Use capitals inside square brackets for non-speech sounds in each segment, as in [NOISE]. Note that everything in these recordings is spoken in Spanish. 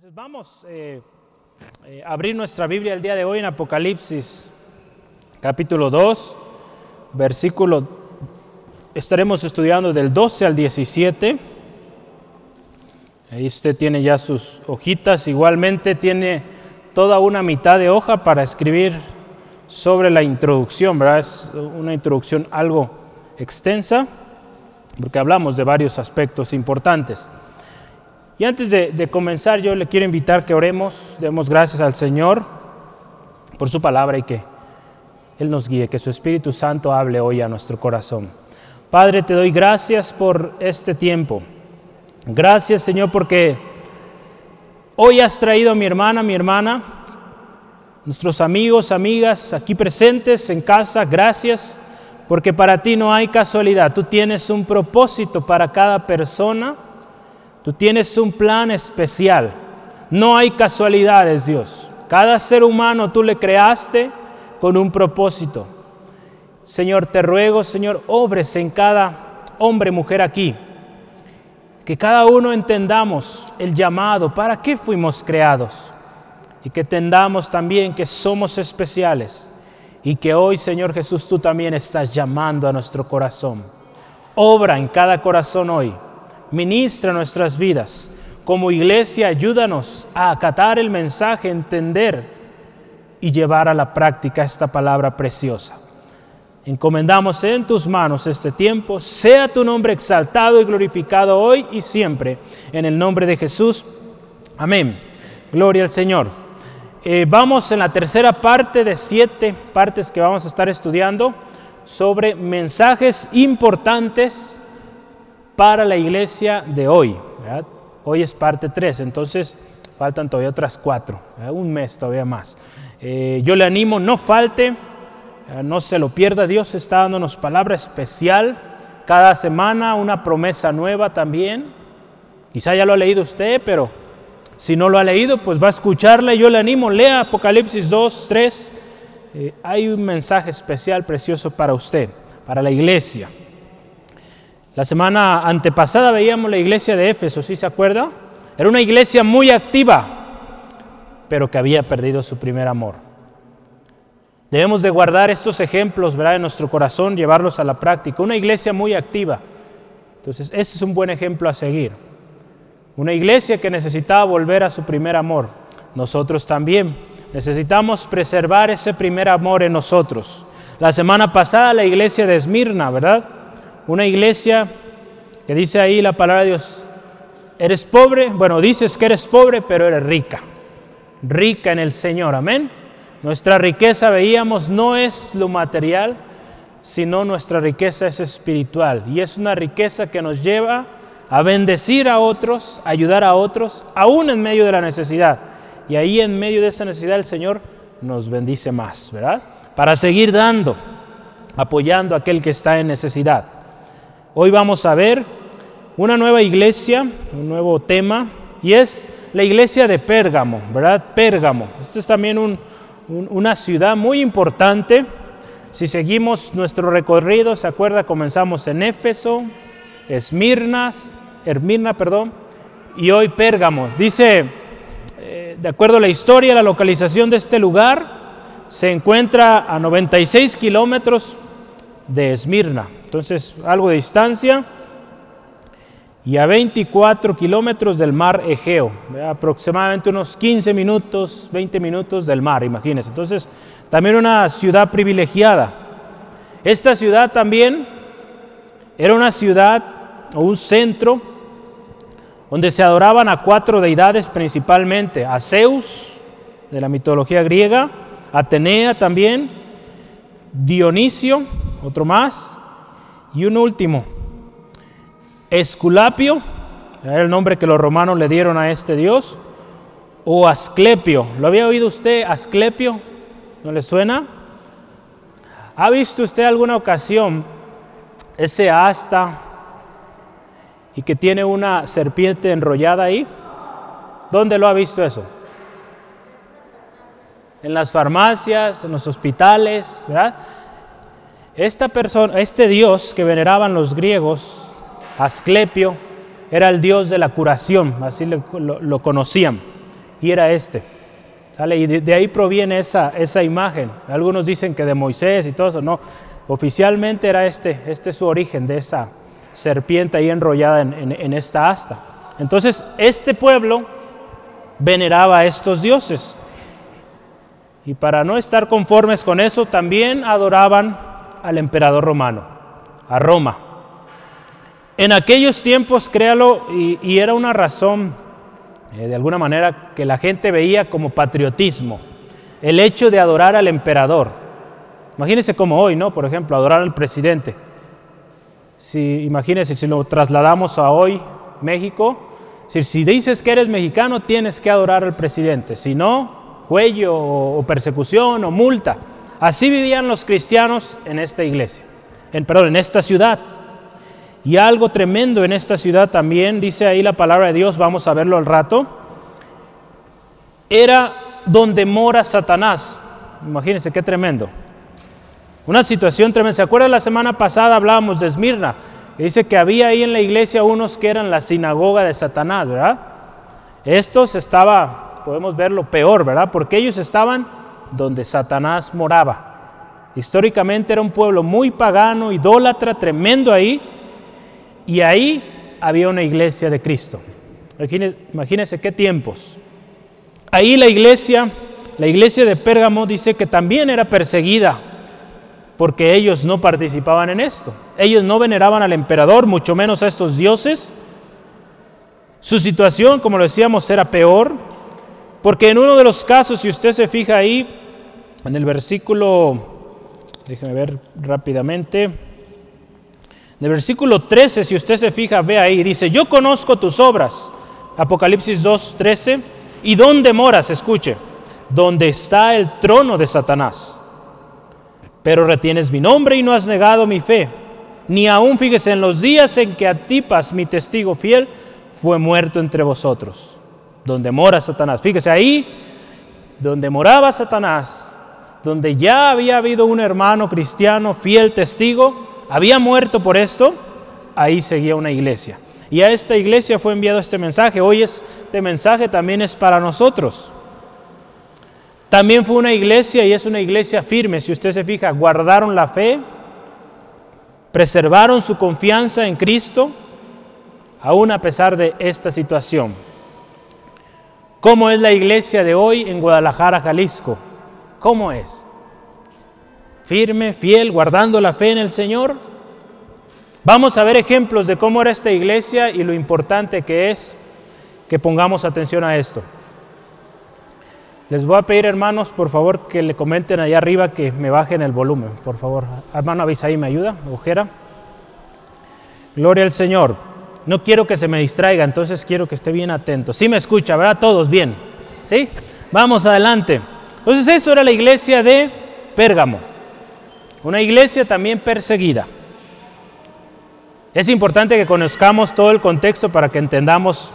Vamos eh, eh, a abrir nuestra Biblia el día de hoy en Apocalipsis capítulo 2, versículo, estaremos estudiando del 12 al 17. Ahí usted tiene ya sus hojitas, igualmente tiene toda una mitad de hoja para escribir sobre la introducción, ¿verdad? Es una introducción algo extensa, porque hablamos de varios aspectos importantes. Y antes de, comenzar, yo le quiero invitar que oremos, demos gracias al Señor por su palabra y que Él nos guíe, que su Espíritu Santo hable hoy a nuestro corazón. Padre, te doy gracias por este tiempo. Gracias, Señor, porque hoy has traído a mi hermana, mi hermana, nuestros amigos, amigas aquí presentes en casa. Gracias, porque para ti no hay casualidad. Tú tienes un propósito para cada persona Tú tienes un plan especial. No hay casualidades, Dios. Cada ser humano tú le creaste con un propósito. Señor, te ruego, Señor, obres en cada hombre, mujer aquí. Que cada uno entendamos el llamado, para qué fuimos creados. Y que entendamos también que somos especiales. Y que hoy, Señor Jesús, tú también estás llamando a nuestro corazón. Obra en cada corazón hoy ministra nuestras vidas. Como iglesia, ayúdanos a acatar el mensaje, entender y llevar a la práctica esta palabra preciosa. Encomendamos en tus manos este tiempo. Sea tu nombre exaltado y glorificado hoy y siempre. En el nombre de Jesús. Amén. Gloria al Señor. Eh, vamos en la tercera parte de siete partes que vamos a estar estudiando sobre mensajes importantes para la iglesia de hoy. Hoy es parte 3, entonces faltan todavía otras cuatro, un mes todavía más. Eh, yo le animo, no falte, no se lo pierda, Dios está dándonos palabra especial cada semana, una promesa nueva también. Quizá ya lo ha leído usted, pero si no lo ha leído, pues va a escucharla. Yo le animo, lea Apocalipsis 2, 3. Eh, hay un mensaje especial, precioso para usted, para la iglesia. La semana antepasada veíamos la iglesia de Éfeso, ¿sí se acuerda? Era una iglesia muy activa, pero que había perdido su primer amor. Debemos de guardar estos ejemplos ¿verdad? en nuestro corazón, llevarlos a la práctica. Una iglesia muy activa. Entonces, ese es un buen ejemplo a seguir. Una iglesia que necesitaba volver a su primer amor. Nosotros también necesitamos preservar ese primer amor en nosotros. La semana pasada la iglesia de Esmirna, ¿verdad? Una iglesia que dice ahí la palabra de Dios, eres pobre, bueno, dices que eres pobre, pero eres rica, rica en el Señor, amén. Nuestra riqueza, veíamos, no es lo material, sino nuestra riqueza es espiritual y es una riqueza que nos lleva a bendecir a otros, ayudar a otros, aún en medio de la necesidad. Y ahí en medio de esa necesidad el Señor nos bendice más, ¿verdad? Para seguir dando, apoyando a aquel que está en necesidad. Hoy vamos a ver una nueva iglesia, un nuevo tema, y es la iglesia de Pérgamo, ¿verdad? Pérgamo. Esta es también una ciudad muy importante. Si seguimos nuestro recorrido, ¿se acuerda? Comenzamos en Éfeso, Esmirna, Hermirna, perdón, y hoy Pérgamo. Dice, eh, de acuerdo a la historia, la localización de este lugar se encuentra a 96 kilómetros de Esmirna. Entonces, algo de distancia y a 24 kilómetros del mar Egeo, aproximadamente unos 15 minutos, 20 minutos del mar, imagínense. Entonces, también una ciudad privilegiada. Esta ciudad también era una ciudad o un centro donde se adoraban a cuatro deidades principalmente, a Zeus, de la mitología griega, Atenea también, Dionisio, otro más, y un último, Esculapio, era el nombre que los romanos le dieron a este dios, o Asclepio. ¿Lo había oído usted, Asclepio? ¿No le suena? ¿Ha visto usted alguna ocasión ese asta y que tiene una serpiente enrollada ahí? ¿Dónde lo ha visto eso? En las farmacias, en los hospitales, ¿verdad? Esta persona, este dios que veneraban los griegos, Asclepio, era el dios de la curación, así lo, conocían. y era este. ¿Sale? Y de, ahí proviene esa, esa imagen. Algunos dicen que de Moisés y todo eso, no. Oficialmente era este, este es su origen, de esa serpiente ahí enrollada en, en esta asta. Entonces, este pueblo veneraba a estos dioses. Y para no estar conformes con eso, también adoraban al emperador romano, a Roma. En aquellos tiempos, créalo, y, era una razón, eh, de alguna manera, que la gente veía como patriotismo, el hecho de adorar al emperador. Imagínense como hoy, ¿no? Por ejemplo, adorar al presidente. Si, imagínense si lo trasladamos a hoy, México, si, si dices que eres mexicano, tienes que adorar al presidente. Si no, cuello o, persecución o multa. Así vivían los cristianos en esta iglesia, en, perdón, en esta ciudad. Y algo tremendo en esta ciudad también, dice ahí la palabra de Dios, vamos a verlo al rato, era donde mora Satanás. Imagínense qué tremendo. Una situación tremenda. ¿Se acuerdan la semana pasada hablábamos de Esmirna? dice que había ahí en la iglesia unos que eran la sinagoga de Satanás, ¿verdad? Estos estaba, podemos verlo peor, ¿verdad? Porque ellos estaban donde Satanás moraba. Históricamente era un pueblo muy pagano, idólatra, tremendo ahí, y ahí había una iglesia de Cristo. Imagínense qué tiempos. Ahí la iglesia, la iglesia de Pérgamo dice que también era perseguida porque ellos no participaban en esto. Ellos no veneraban al emperador, mucho menos a estos dioses. Su situación, como lo decíamos, era peor, porque en uno de los casos, si usted se fija ahí, en el versículo, déjeme ver rápidamente, el versículo 13, si usted se fija, ve ahí, dice, yo conozco tus obras. Apocalipsis 2, 13. ¿Y dónde moras? Escuche, donde está el trono de Satanás. Pero retienes mi nombre y no has negado mi fe. Ni aún, fíjese, en los días en que Atipas, mi testigo fiel, fue muerto entre vosotros. Donde mora Satanás. Fíjese ahí, donde moraba Satanás, donde ya había habido un hermano cristiano fiel testigo, había muerto por esto, ahí seguía una iglesia. Y a esta iglesia fue enviado este mensaje. Hoy este mensaje también es para nosotros. También fue una iglesia y es una iglesia firme. Si usted se fija, guardaron la fe, preservaron su confianza en Cristo, aún a pesar de esta situación. ¿Cómo es la iglesia de hoy en Guadalajara, Jalisco? ¿Cómo es? firme, fiel, guardando la fe en el Señor. Vamos a ver ejemplos de cómo era esta iglesia y lo importante que es que pongamos atención a esto. Les voy a pedir, hermanos, por favor, que le comenten allá arriba que me bajen el volumen, por favor. Hermano ahí ¿me ayuda? Ojera. Gloria al Señor. No quiero que se me distraiga, entonces quiero que esté bien atento. Sí me escucha, ¿verdad? Todos bien. ¿Sí? Vamos adelante. Entonces eso era la iglesia de Pérgamo. Una iglesia también perseguida. Es importante que conozcamos todo el contexto para que entendamos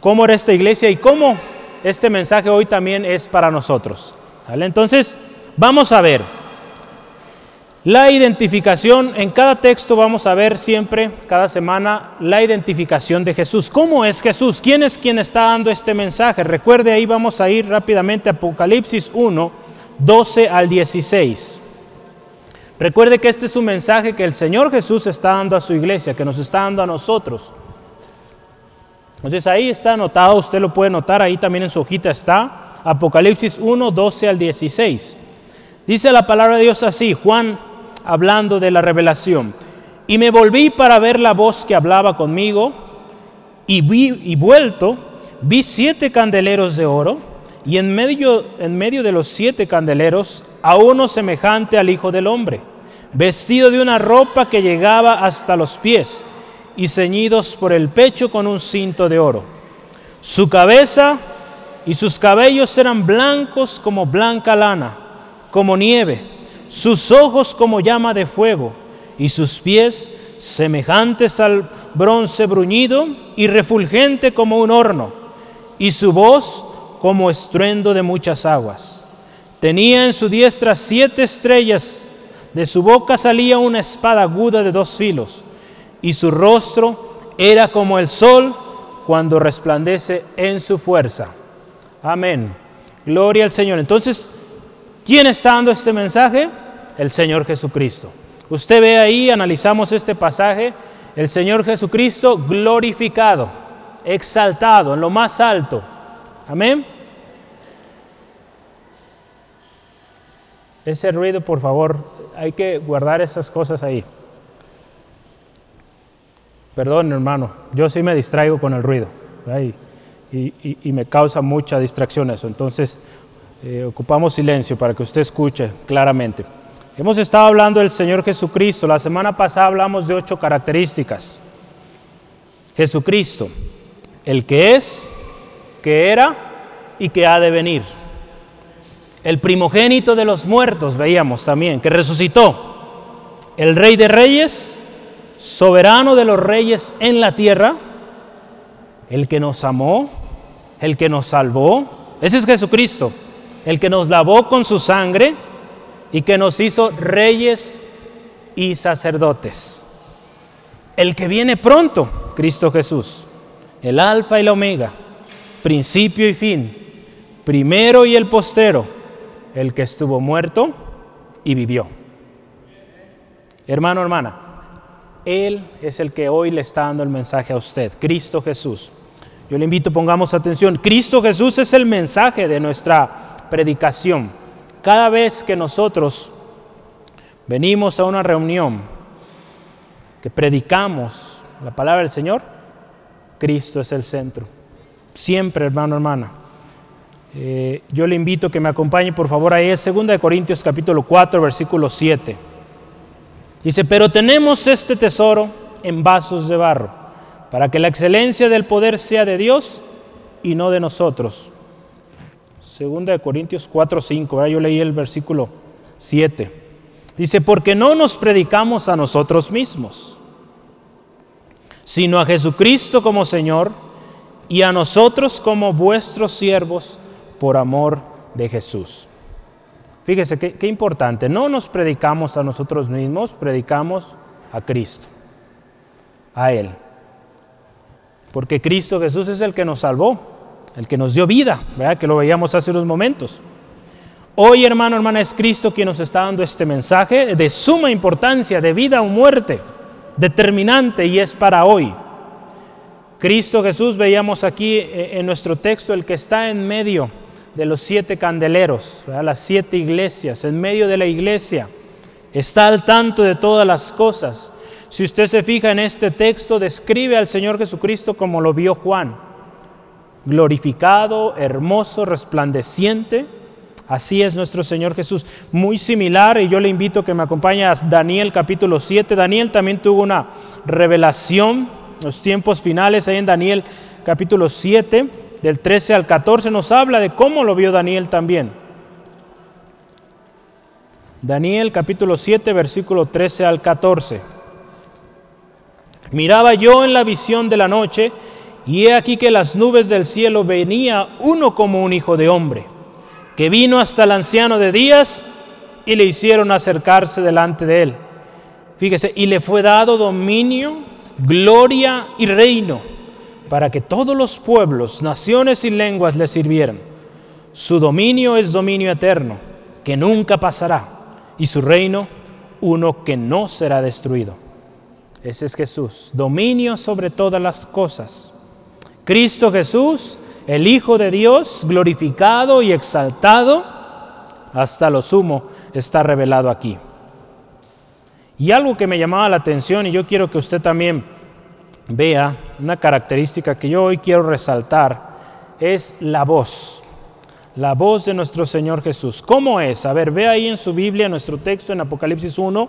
cómo era esta iglesia y cómo este mensaje hoy también es para nosotros. Entonces, vamos a ver la identificación. En cada texto vamos a ver siempre, cada semana, la identificación de Jesús. ¿Cómo es Jesús? ¿Quién es quien está dando este mensaje? Recuerde, ahí vamos a ir rápidamente a Apocalipsis 1, 12 al 16. Recuerde que este es un mensaje que el Señor Jesús está dando a su iglesia, que nos está dando a nosotros. Entonces ahí está anotado, usted lo puede notar, ahí también en su hojita está, Apocalipsis 1, 12 al 16. Dice la palabra de Dios así, Juan hablando de la revelación. Y me volví para ver la voz que hablaba conmigo, y, vi, y vuelto, vi siete candeleros de oro, y en medio, en medio de los siete candeleros a uno semejante al Hijo del Hombre vestido de una ropa que llegaba hasta los pies y ceñidos por el pecho con un cinto de oro. Su cabeza y sus cabellos eran blancos como blanca lana, como nieve, sus ojos como llama de fuego y sus pies semejantes al bronce bruñido y refulgente como un horno, y su voz como estruendo de muchas aguas. Tenía en su diestra siete estrellas de su boca salía una espada aguda de dos filos, y su rostro era como el sol cuando resplandece en su fuerza. Amén. Gloria al Señor. Entonces, ¿quién está dando este mensaje? El Señor Jesucristo. Usted ve ahí, analizamos este pasaje, el Señor Jesucristo glorificado, exaltado, en lo más alto. Amén. Ese ruido, por favor, hay que guardar esas cosas ahí. Perdón, hermano, yo sí me distraigo con el ruido y, me causa mucha distracción eso. Entonces, eh, ocupamos silencio para que usted escuche claramente. Hemos estado hablando del Señor Jesucristo. La semana pasada hablamos de ocho características. Jesucristo, el que es, que era y que ha de venir. El primogénito de los muertos, veíamos también, que resucitó. El rey de reyes, soberano de los reyes en la tierra, el que nos amó, el que nos salvó. Ese es Jesucristo, el que nos lavó con su sangre y que nos hizo reyes y sacerdotes. El que viene pronto, Cristo Jesús, el alfa y la omega, principio y fin, primero y el postero, el que estuvo muerto y vivió. Hermano, hermana, Él es el que hoy le está dando el mensaje a usted, Cristo Jesús. Yo le invito, pongamos atención, Cristo Jesús es el mensaje de nuestra predicación. Cada vez que nosotros venimos a una reunión, que predicamos la palabra del Señor, Cristo es el centro. Siempre, hermano, hermana. Eh, yo le invito a que me acompañe, por favor, ahí es 2 Corintios capítulo 4, versículo 7. Dice, pero tenemos este tesoro en vasos de barro, para que la excelencia del poder sea de Dios y no de nosotros. Segunda de Corintios 4, 5, yo leí el versículo 7. Dice, porque no nos predicamos a nosotros mismos, sino a Jesucristo como Señor y a nosotros como vuestros siervos por amor de Jesús. Fíjese qué, qué importante, no nos predicamos a nosotros mismos, predicamos a Cristo, a Él. Porque Cristo Jesús es el que nos salvó el que nos dio vida, ¿verdad? que lo veíamos hace unos momentos. Hoy, hermano, hermana, es Cristo quien nos está dando este mensaje de suma importancia, de vida o muerte, determinante y es para hoy. Cristo Jesús, veíamos aquí eh, en nuestro texto, el que está en medio de los siete candeleros, las siete iglesias, en medio de la iglesia, está al tanto de todas las cosas. Si usted se fija en este texto, describe al Señor Jesucristo como lo vio Juan glorificado, hermoso, resplandeciente. Así es nuestro Señor Jesús. Muy similar, y yo le invito a que me acompañe a Daniel capítulo 7. Daniel también tuvo una revelación los tiempos finales, ahí en Daniel capítulo 7, del 13 al 14, nos habla de cómo lo vio Daniel también. Daniel capítulo 7, versículo 13 al 14. Miraba yo en la visión de la noche, y he aquí que las nubes del cielo venía uno como un hijo de hombre, que vino hasta el anciano de días y le hicieron acercarse delante de él. Fíjese, y le fue dado dominio, gloria y reino, para que todos los pueblos, naciones y lenguas le sirvieran. Su dominio es dominio eterno, que nunca pasará, y su reino uno que no será destruido. Ese es Jesús, dominio sobre todas las cosas Cristo Jesús, el Hijo de Dios, glorificado y exaltado, hasta lo sumo está revelado aquí. Y algo que me llamaba la atención y yo quiero que usted también vea, una característica que yo hoy quiero resaltar, es la voz, la voz de nuestro Señor Jesús. ¿Cómo es? A ver, ve ahí en su Biblia nuestro texto en Apocalipsis 1,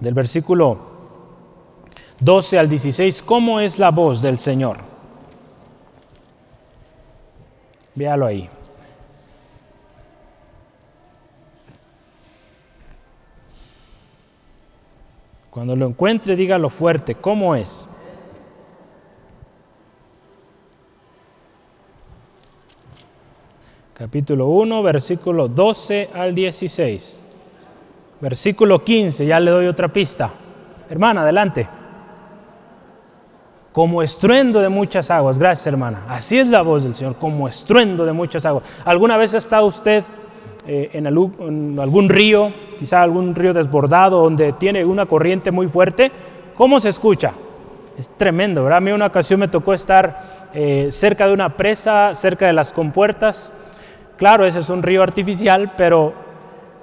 del versículo 12 al 16, ¿cómo es la voz del Señor? Véalo ahí. Cuando lo encuentre, dígalo fuerte. ¿Cómo es? Capítulo 1, versículo 12 al 16. Versículo 15, ya le doy otra pista. Hermana, adelante. Como estruendo de muchas aguas. Gracias, hermana. Así es la voz del Señor, como estruendo de muchas aguas. ¿Alguna vez ha estado usted eh, en, algún, río, quizá algún río desbordado, donde tiene una corriente muy fuerte? ¿Cómo se escucha? Es tremendo, ¿verdad? A mí una ocasión me tocó estar eh, cerca de una presa, cerca de las compuertas. Claro, ese es un río artificial, pero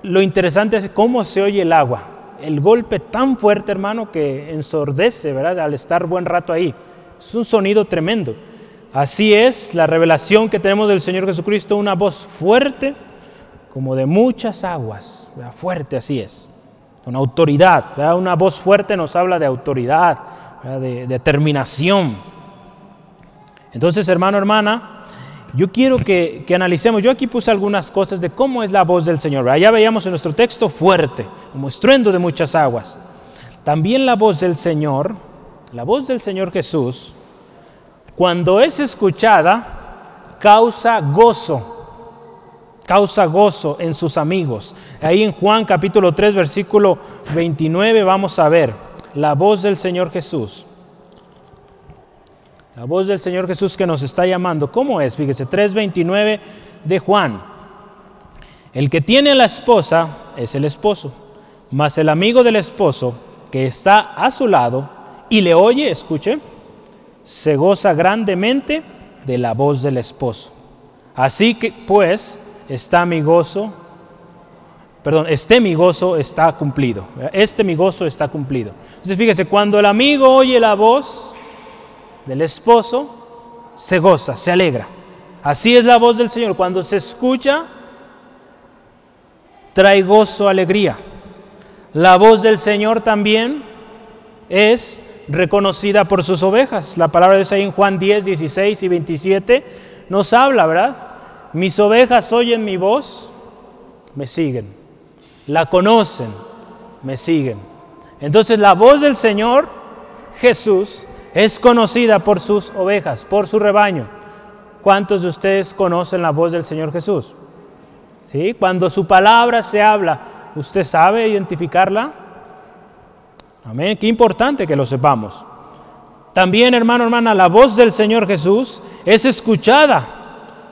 lo interesante es cómo se oye el agua el golpe tan fuerte, hermano, que ensordece, ¿verdad? Al estar buen rato ahí. Es un sonido tremendo. Así es la revelación que tenemos del Señor Jesucristo, una voz fuerte, como de muchas aguas, fuerte así es, con autoridad. Una voz fuerte nos habla de autoridad, de determinación. Entonces, hermano, hermana, yo quiero que, analicemos, yo aquí puse algunas cosas de cómo es la voz del Señor. Allá veíamos en nuestro texto fuerte, como estruendo de muchas aguas. También la voz del Señor, la voz del Señor Jesús, cuando es escuchada, causa gozo, causa gozo en sus amigos. Ahí en Juan capítulo 3, versículo 29 vamos a ver la voz del Señor Jesús. La voz del Señor Jesús que nos está llamando. ¿Cómo es? Fíjese, 3.29 de Juan. El que tiene a la esposa es el esposo, mas el amigo del esposo que está a su lado y le oye, escuche, se goza grandemente de la voz del esposo. Así que pues está mi gozo, perdón, este mi gozo está cumplido. Este mi gozo está cumplido. Entonces fíjese, cuando el amigo oye la voz, del esposo, se goza, se alegra. Así es la voz del Señor. Cuando se escucha, trae gozo, alegría. La voz del Señor también es reconocida por sus ovejas. La palabra de Dios ahí en Juan 10, 16 y 27 nos habla, ¿verdad? Mis ovejas oyen mi voz, me siguen. La conocen, me siguen. Entonces la voz del Señor Jesús es conocida por sus ovejas, por su rebaño. ¿Cuántos de ustedes conocen la voz del Señor Jesús? ¿Sí? Cuando su palabra se habla, ¿usted sabe identificarla? Amén. Qué importante que lo sepamos. También, hermano, hermana, la voz del Señor Jesús es escuchada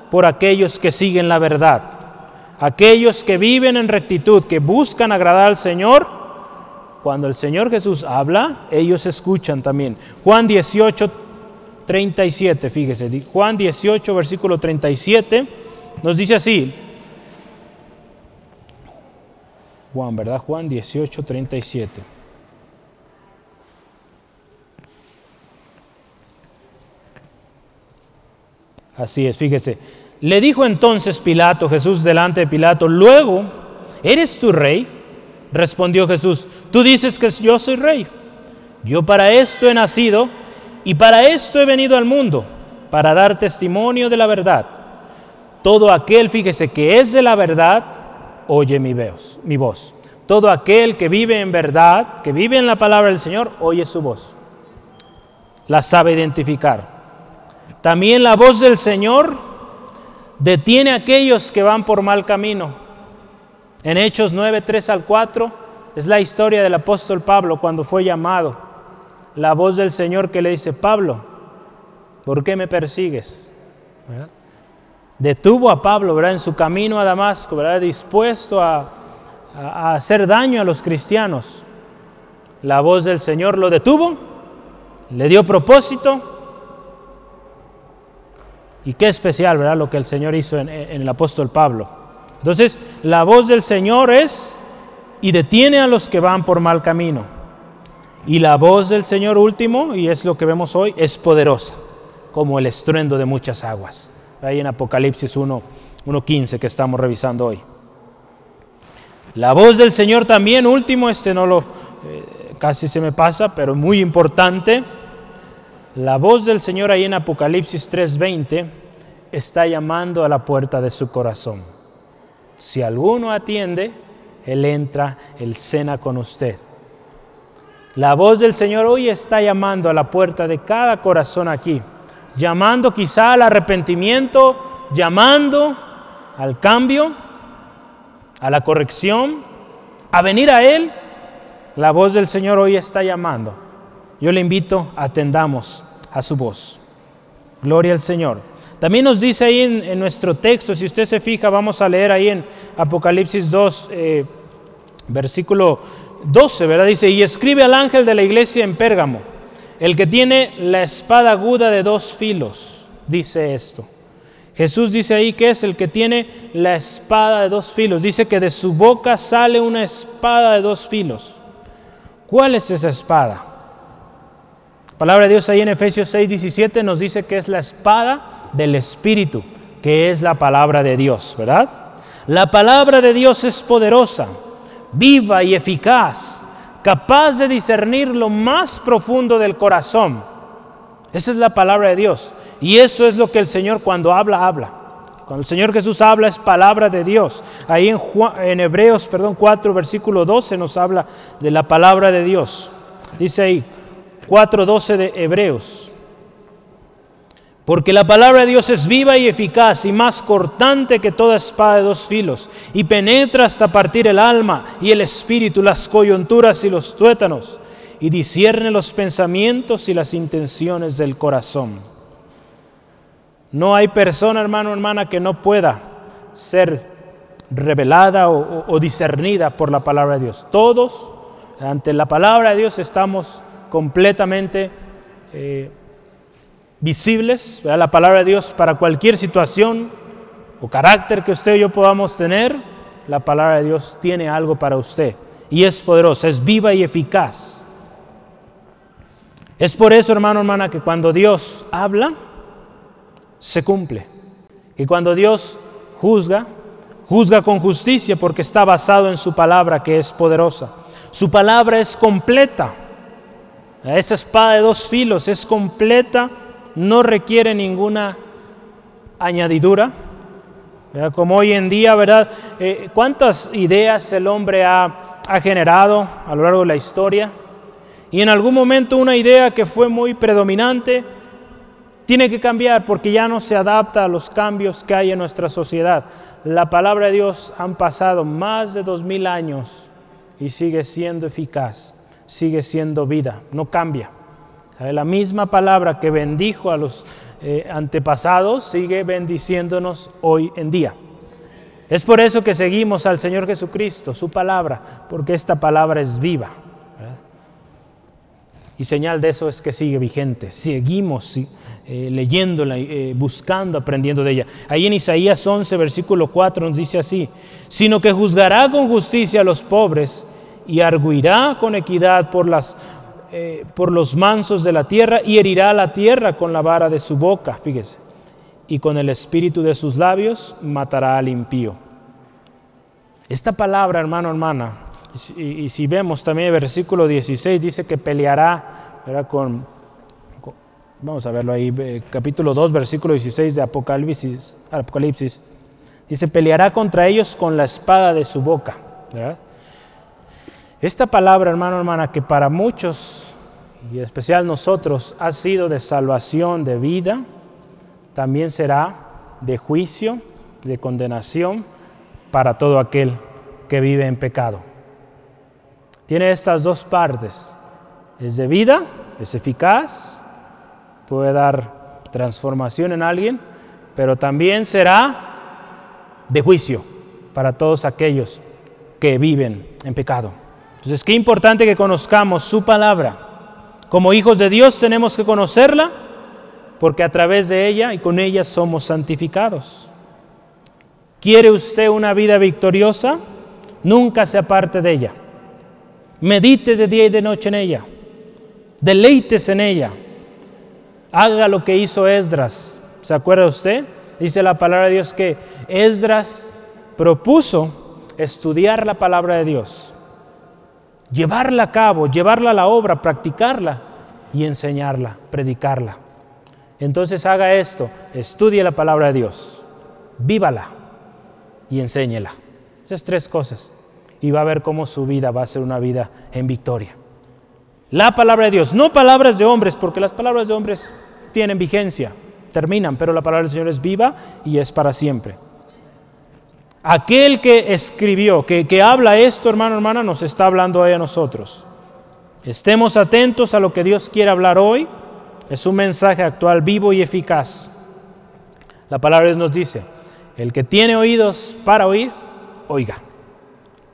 por aquellos que siguen la verdad. Aquellos que viven en rectitud, que buscan agradar al Señor cuando el Señor Jesús habla, ellos escuchan también. Juan 18, 37, fíjese. Juan 18, versículo 37, nos dice así. Juan, ¿verdad? Juan 18, 37. Así es, fíjese. Le dijo entonces Pilato, Jesús delante de Pilato, luego, ¿eres tu rey? Respondió Jesús, tú dices que yo soy rey. Yo para esto he nacido y para esto he venido al mundo, para dar testimonio de la verdad. Todo aquel, fíjese, que es de la verdad, oye mi voz, mi voz. Todo aquel que vive en verdad, que vive en la palabra del Señor, oye su voz. La sabe identificar. También la voz del Señor detiene a aquellos que van por mal camino en Hechos 9, 3 al 4 es la historia del apóstol Pablo cuando fue llamado. La voz del Señor que le dice, Pablo, ¿por qué me persigues? Detuvo a Pablo ¿verdad? en su camino a Damasco, ¿verdad? dispuesto a, a hacer daño a los cristianos. La voz del Señor lo detuvo, le dio propósito. Y qué especial, ¿verdad? Lo que el Señor hizo en, en el apóstol Pablo. Entonces, la voz del Señor es y detiene a los que van por mal camino. Y la voz del Señor último, y es lo que vemos hoy, es poderosa, como el estruendo de muchas aguas. Ahí en Apocalipsis 1, 1.15 que estamos revisando hoy. La voz del Señor también, último, este no lo, eh, casi se me pasa, pero muy importante. La voz del Señor ahí en Apocalipsis 3.20 está llamando a la puerta de su corazón. Si alguno atiende, Él entra, Él cena con usted. La voz del Señor hoy está llamando a la puerta de cada corazón aquí, llamando quizá al arrepentimiento, llamando al cambio, a la corrección, a venir a Él. La voz del Señor hoy está llamando. Yo le invito, atendamos a su voz. Gloria al Señor. También nos dice ahí en, nuestro texto, si usted se fija, vamos a leer ahí en Apocalipsis 2, eh, versículo 12, ¿verdad? Dice, y escribe al ángel de la iglesia en Pérgamo, el que tiene la espada aguda de dos filos, dice esto. Jesús dice ahí que es el que tiene la espada de dos filos. Dice que de su boca sale una espada de dos filos. ¿Cuál es esa espada? La palabra de Dios ahí en Efesios 6, 17 nos dice que es la espada del Espíritu, que es la palabra de Dios, ¿verdad? La palabra de Dios es poderosa viva y eficaz, capaz de discernir lo más profundo del corazón. Esa es la palabra de Dios. Y eso es lo que el Señor cuando habla, habla. Cuando el Señor Jesús habla es palabra de Dios. Ahí en, Hebreos perdón, 4, versículo 12 nos habla de la palabra de Dios. Dice ahí, 4.12 de Hebreos. Porque la palabra de Dios es viva y eficaz y más cortante que toda espada de dos filos, y penetra hasta partir el alma y el espíritu, las coyunturas y los tuétanos, y discierne los pensamientos y las intenciones del corazón. No hay persona, hermano, hermana, que no pueda ser revelada o, discernida por la palabra de Dios. Todos, ante la palabra de Dios, estamos completamente eh, visibles, la palabra de Dios para cualquier situación o carácter que usted y yo podamos tener, la palabra de Dios tiene algo para usted y es poderosa, es viva y eficaz. Es por eso, hermano, hermana, que cuando Dios habla, se cumple. Y cuando Dios juzga, juzga con justicia porque está basado en su palabra que es poderosa. Su palabra es completa. Esa espada de dos filos es completa no requiere ninguna añadidura. Como hoy en día, ¿verdad? Eh, ¿Cuántas ideas el hombre ha, ha generado a lo largo de la historia? Y en algún momento una idea que fue muy predominante tiene que cambiar porque ya no se adapta a los cambios que hay en nuestra sociedad. La palabra de Dios han pasado más de dos mil años y sigue siendo eficaz, sigue siendo vida, no cambia. La misma palabra que bendijo a los eh, antepasados sigue bendiciéndonos hoy en día. Es por eso que seguimos al Señor Jesucristo, su palabra, porque esta palabra es viva. Y señal de eso es que sigue vigente. Seguimos eh, leyéndola, eh, buscando, aprendiendo de ella. Ahí en Isaías 11, versículo 4 nos dice así, sino que juzgará con justicia a los pobres y arguirá con equidad por las eh, por los mansos de la tierra y herirá la tierra con la vara de su boca, fíjese, y con el espíritu de sus labios matará al impío. Esta palabra, hermano, hermana, y, si vemos también el versículo 16, dice que peleará Con, vamos a verlo ahí, capítulo 2, versículo 16 de Apocalipsis, Apocalipsis, dice, peleará contra ellos con la espada de su boca, ¿verdad? Esta palabra, hermano, hermana, que para muchos, y en especial nosotros, ha sido de salvación, de vida, también será de juicio, de condenación para todo aquel que vive en pecado. Tiene estas dos partes. Es de vida, es eficaz, puede dar transformación en alguien, pero también será de juicio para todos aquellos que viven en pecado. Entonces, qué importante que conozcamos su palabra. Como hijos de Dios tenemos que conocerla porque a través de ella y con ella somos santificados. ¿Quiere usted una vida victoriosa? Nunca se aparte de ella. Medite de día y de noche en ella. Deleites en ella. Haga lo que hizo Esdras. ¿Se acuerda usted? Dice la palabra de Dios que Esdras propuso estudiar la palabra de Dios llevarla a cabo, llevarla a la obra, practicarla y enseñarla, predicarla. Entonces haga esto, estudie la palabra de Dios, vívala y enséñela. Esas tres cosas. Y va a ver cómo su vida va a ser una vida en victoria. La palabra de Dios, no palabras de hombres, porque las palabras de hombres tienen vigencia, terminan, pero la palabra del Señor es viva y es para siempre. Aquel que escribió, que, habla esto, hermano, hermana, nos está hablando hoy a nosotros. Estemos atentos a lo que Dios quiere hablar hoy es un mensaje actual, vivo y eficaz. La palabra nos dice, el que tiene oídos para oír, oiga,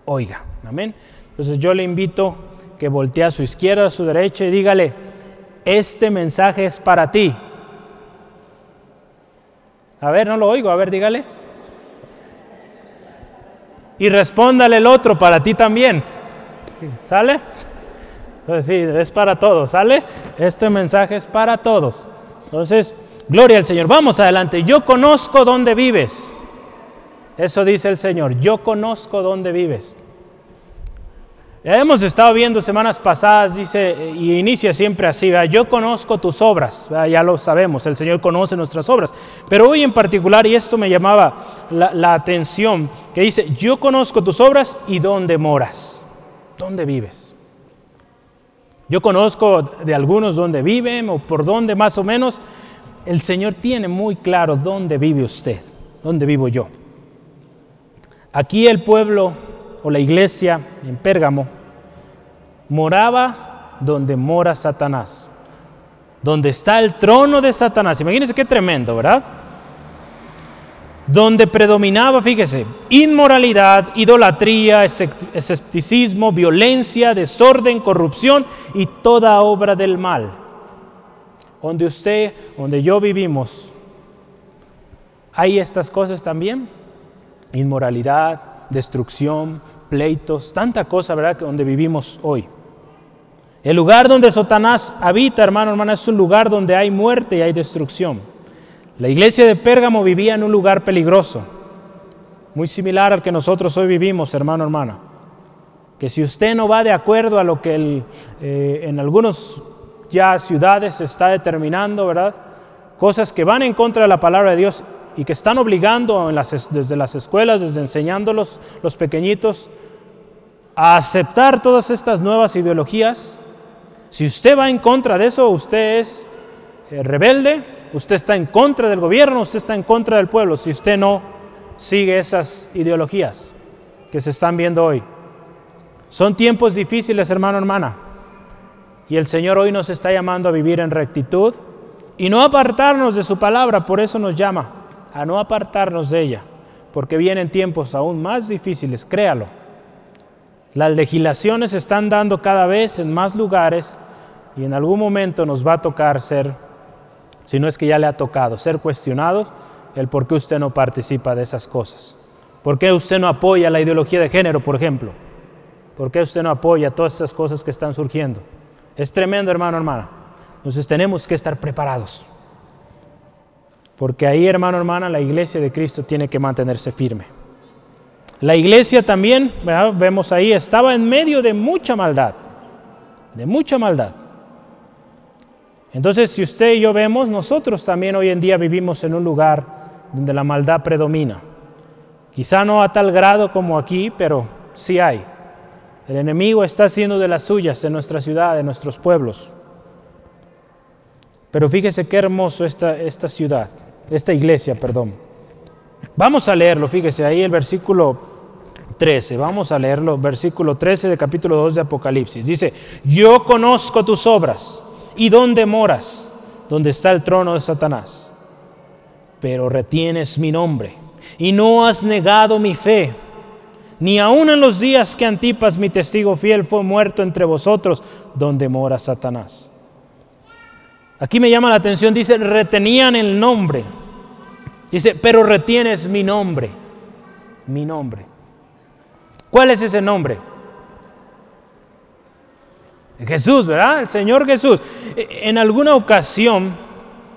oiga. Amén. Entonces yo le invito que voltee a su izquierda, a su derecha y dígale, este mensaje es para ti. A ver, no lo oigo, a ver, dígale. Y respóndale el otro para ti también. ¿Sale? Entonces sí, es para todos, ¿sale? Este mensaje es para todos. Entonces, gloria al Señor. Vamos adelante. Yo conozco dónde vives. Eso dice el Señor. Yo conozco dónde vives. Hemos estado viendo semanas pasadas, dice, y inicia siempre así, yo conozco tus obras, ya lo sabemos, el Señor conoce nuestras obras, pero hoy en particular, y esto me llamaba la, la atención, que dice, yo conozco tus obras y dónde moras, dónde vives. Yo conozco de algunos dónde viven o por dónde más o menos. El Señor tiene muy claro dónde vive usted, dónde vivo yo. Aquí el pueblo o la iglesia en Pérgamo moraba donde mora Satanás, donde está el trono de Satanás. Imagínense qué tremendo, ¿verdad? donde predominaba, fíjese, inmoralidad, idolatría, escepticismo, violencia, desorden, corrupción y toda obra del mal. Donde usted, donde yo vivimos, hay estas cosas también. Inmoralidad, destrucción, pleitos, tanta cosa, ¿verdad?, donde vivimos hoy. El lugar donde Satanás habita, hermano, hermana, es un lugar donde hay muerte y hay destrucción. La iglesia de Pérgamo vivía en un lugar peligroso, muy similar al que nosotros hoy vivimos, hermano, hermana. Que si usted no va de acuerdo a lo que eh, en algunas ya ciudades se está determinando, ¿verdad? Cosas que van en contra de la palabra de Dios y que están obligando desde las escuelas, desde enseñándolos los pequeñitos, a aceptar todas estas nuevas ideologías. Si usted va en contra de eso, usted es eh, rebelde, usted está en contra del gobierno, usted está en contra del pueblo, si usted no sigue esas ideologías que se están viendo hoy. Son tiempos difíciles, hermano, hermana. Y el Señor hoy nos está llamando a vivir en rectitud y no apartarnos de su palabra, por eso nos llama, a no apartarnos de ella, porque vienen tiempos aún más difíciles, créalo. Las legislaciones se están dando cada vez en más lugares y en algún momento nos va a tocar ser si no es que ya le ha tocado ser cuestionado el por qué usted no participa de esas cosas. ¿Por qué usted no apoya la ideología de género, por ejemplo? ¿Por qué usted no apoya todas esas cosas que están surgiendo? Es tremendo, hermano, hermana. Entonces tenemos que estar preparados. Porque ahí, hermano, hermana, la iglesia de Cristo tiene que mantenerse firme. La iglesia también, vemos ahí, estaba en medio de mucha maldad, de mucha maldad. Entonces, si usted y yo vemos, nosotros también hoy en día vivimos en un lugar donde la maldad predomina. Quizá no a tal grado como aquí, pero sí hay. El enemigo está haciendo de las suyas en nuestra ciudad, en nuestros pueblos. Pero fíjese qué hermoso esta, esta ciudad, esta iglesia, perdón. Vamos a leerlo, fíjese ahí el versículo 13, vamos a leerlo, versículo 13 de capítulo 2 de Apocalipsis. Dice, yo conozco tus obras ¿Y dónde moras? Donde está el trono de Satanás. Pero retienes mi nombre y no has negado mi fe, ni aun en los días que Antipas, mi testigo fiel, fue muerto entre vosotros, donde mora Satanás. Aquí me llama la atención, dice, retenían el nombre. Dice, pero retienes mi nombre, mi nombre. ¿Cuál es ese nombre? Jesús, ¿verdad? El Señor Jesús. E, en alguna ocasión,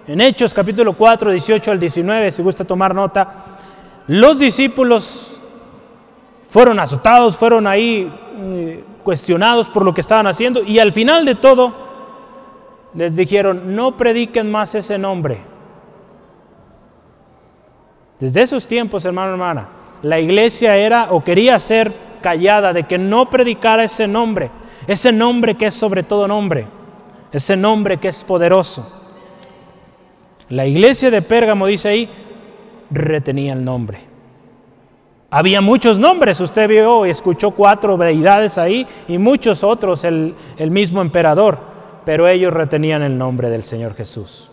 en Hechos capítulo 4, 18 al 19, si gusta tomar nota, los discípulos fueron azotados, fueron ahí mm, cuestionados por lo que estaban haciendo y al final de todo les dijeron, no prediquen más ese nombre. Desde esos tiempos, hermano, hermana, la iglesia era o quería ser callada de que no predicara ese nombre. Ese nombre que es sobre todo nombre. Ese nombre que es poderoso. La iglesia de Pérgamo dice ahí, retenía el nombre. Había muchos nombres, usted vio y escuchó cuatro deidades ahí y muchos otros, el, el mismo emperador. Pero ellos retenían el nombre del Señor Jesús.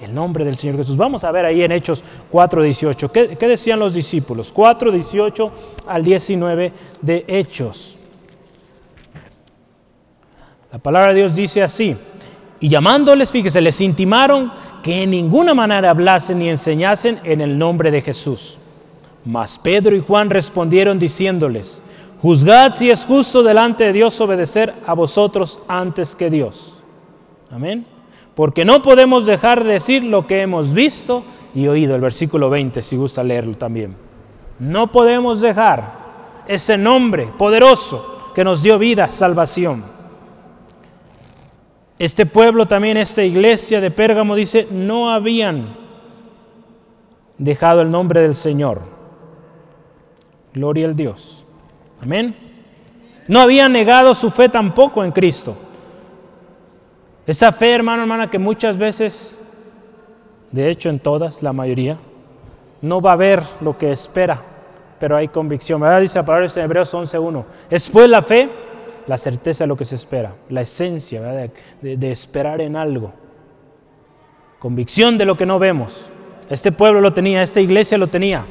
El nombre del Señor Jesús. Vamos a ver ahí en Hechos 4.18. ¿Qué, ¿Qué decían los discípulos? 4.18 al 19 de Hechos. La palabra de Dios dice así. Y llamándoles, fíjese, les intimaron que en ninguna manera hablasen ni enseñasen en el nombre de Jesús. Mas Pedro y Juan respondieron diciéndoles, Juzgad si es justo delante de Dios obedecer a vosotros antes que Dios. Amén. Porque no podemos dejar de decir lo que hemos visto y oído. El versículo 20, si gusta leerlo también. No podemos dejar ese nombre poderoso que nos dio vida, salvación. Este pueblo también, esta iglesia de Pérgamo dice, no habían dejado el nombre del Señor. Gloria al Dios. Amén. No habían negado su fe tampoco en Cristo. Esa fe, hermano, hermana, que muchas veces, de hecho en todas, la mayoría, no va a ver lo que espera, pero hay convicción. ¿Verdad? Dice la palabra en Hebreos 11.1. Es pues la fe, la certeza de lo que se espera, la esencia de, de esperar en algo. Convicción de lo que no vemos. Este pueblo lo tenía, esta iglesia lo tenía.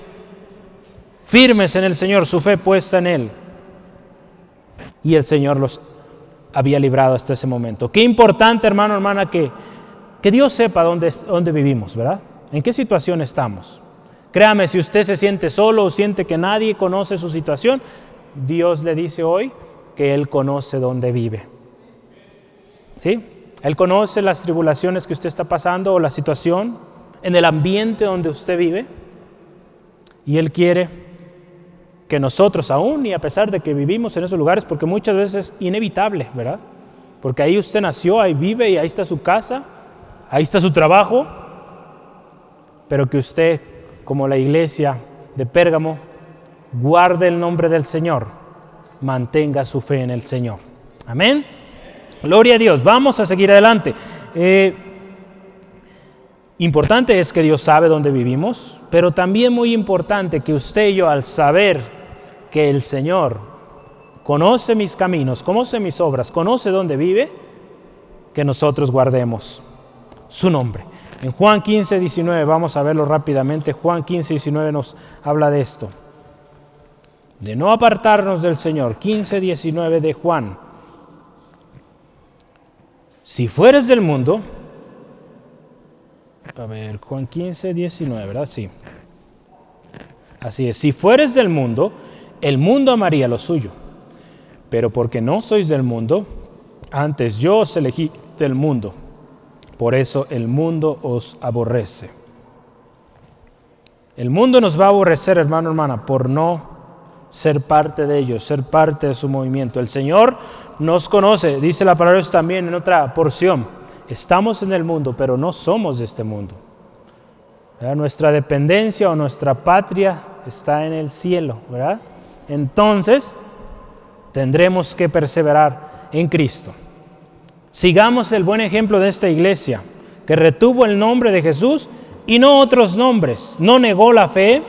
Firmes en el Señor, su fe puesta en Él. Y el Señor los había librado hasta ese momento. Qué importante, hermano, hermana, que, que Dios sepa dónde, dónde vivimos, ¿verdad? ¿En qué situación estamos? Créame, si usted se siente solo o siente que nadie conoce su situación, Dios le dice hoy, que Él conoce dónde vive. ¿Sí? Él conoce las tribulaciones que usted está pasando o la situación en el ambiente donde usted vive. Y Él quiere que nosotros, aún y a pesar de que vivimos en esos lugares, porque muchas veces es inevitable, ¿verdad? Porque ahí usted nació, ahí vive y ahí está su casa, ahí está su trabajo, pero que usted, como la iglesia de Pérgamo, guarde el nombre del Señor mantenga su fe en el Señor. Amén. Gloria a Dios. Vamos a seguir adelante. Eh, importante es que Dios sabe dónde vivimos, pero también muy importante que usted y yo al saber que el Señor conoce mis caminos, conoce mis obras, conoce dónde vive, que nosotros guardemos su nombre. En Juan 15, 19, vamos a verlo rápidamente. Juan 15, 19 nos habla de esto de no apartarnos del Señor. 15, 19 de Juan. Si fueres del mundo, a ver, Juan 15, 19, ¿verdad? Sí. Así es, si fueres del mundo, el mundo amaría lo suyo. Pero porque no sois del mundo, antes yo os elegí del mundo. Por eso el mundo os aborrece. El mundo nos va a aborrecer, hermano, hermana, por no ser parte de ellos, ser parte de su movimiento. El Señor nos conoce, dice la palabra también en otra porción. Estamos en el mundo, pero no somos de este mundo. Nuestra dependencia o nuestra patria está en el cielo, ¿verdad? Entonces, tendremos que perseverar en Cristo. Sigamos el buen ejemplo de esta iglesia, que retuvo el nombre de Jesús y no otros nombres, no negó la fe,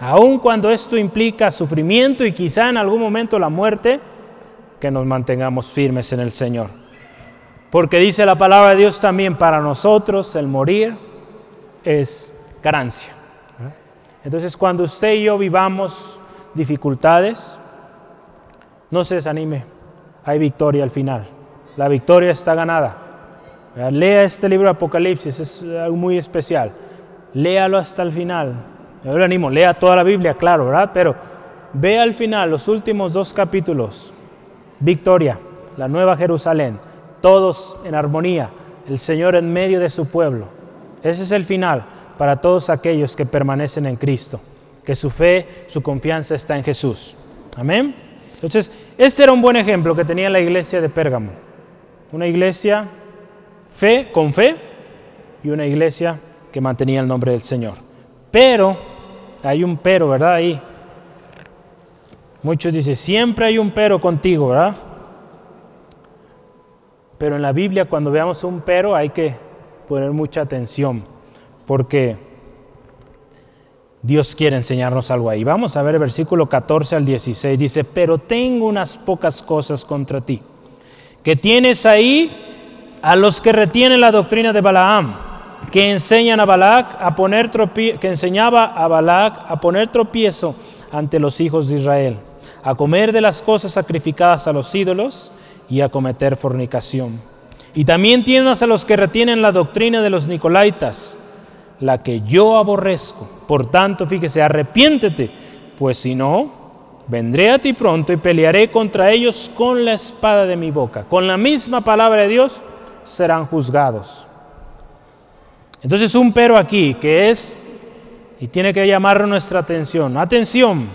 aun cuando esto implica sufrimiento y quizá en algún momento la muerte, que nos mantengamos firmes en el Señor. Porque dice la palabra de Dios también, para nosotros el morir es ganancia. Entonces cuando usted y yo vivamos dificultades, no se desanime, hay victoria al final. La victoria está ganada. Lea este libro de Apocalipsis, es algo muy especial. Léalo hasta el final yo le animo, lea toda la Biblia, claro, ¿verdad? Pero ve al final los últimos dos capítulos. Victoria, la nueva Jerusalén, todos en armonía, el Señor en medio de su pueblo. Ese es el final para todos aquellos que permanecen en Cristo, que su fe, su confianza está en Jesús. Amén. Entonces, este era un buen ejemplo que tenía la iglesia de Pérgamo. Una iglesia fe con fe y una iglesia que mantenía el nombre del Señor. Pero, hay un pero, ¿verdad? Ahí. Muchos dicen, siempre hay un pero contigo, ¿verdad? Pero en la Biblia cuando veamos un pero hay que poner mucha atención, porque Dios quiere enseñarnos algo ahí. Vamos a ver el versículo 14 al 16. Dice, pero tengo unas pocas cosas contra ti, que tienes ahí a los que retienen la doctrina de Balaam, que enseñan a Balac a poner que enseñaba a Balac a poner tropiezo ante los hijos de Israel, a comer de las cosas sacrificadas a los ídolos y a cometer fornicación. Y también tienes a los que retienen la doctrina de los nicolaitas, la que yo aborrezco. Por tanto, fíjese, arrepiéntete, pues si no, vendré a ti pronto y pelearé contra ellos con la espada de mi boca. Con la misma palabra de Dios serán juzgados. Entonces un pero aquí que es, y tiene que llamar nuestra atención, atención,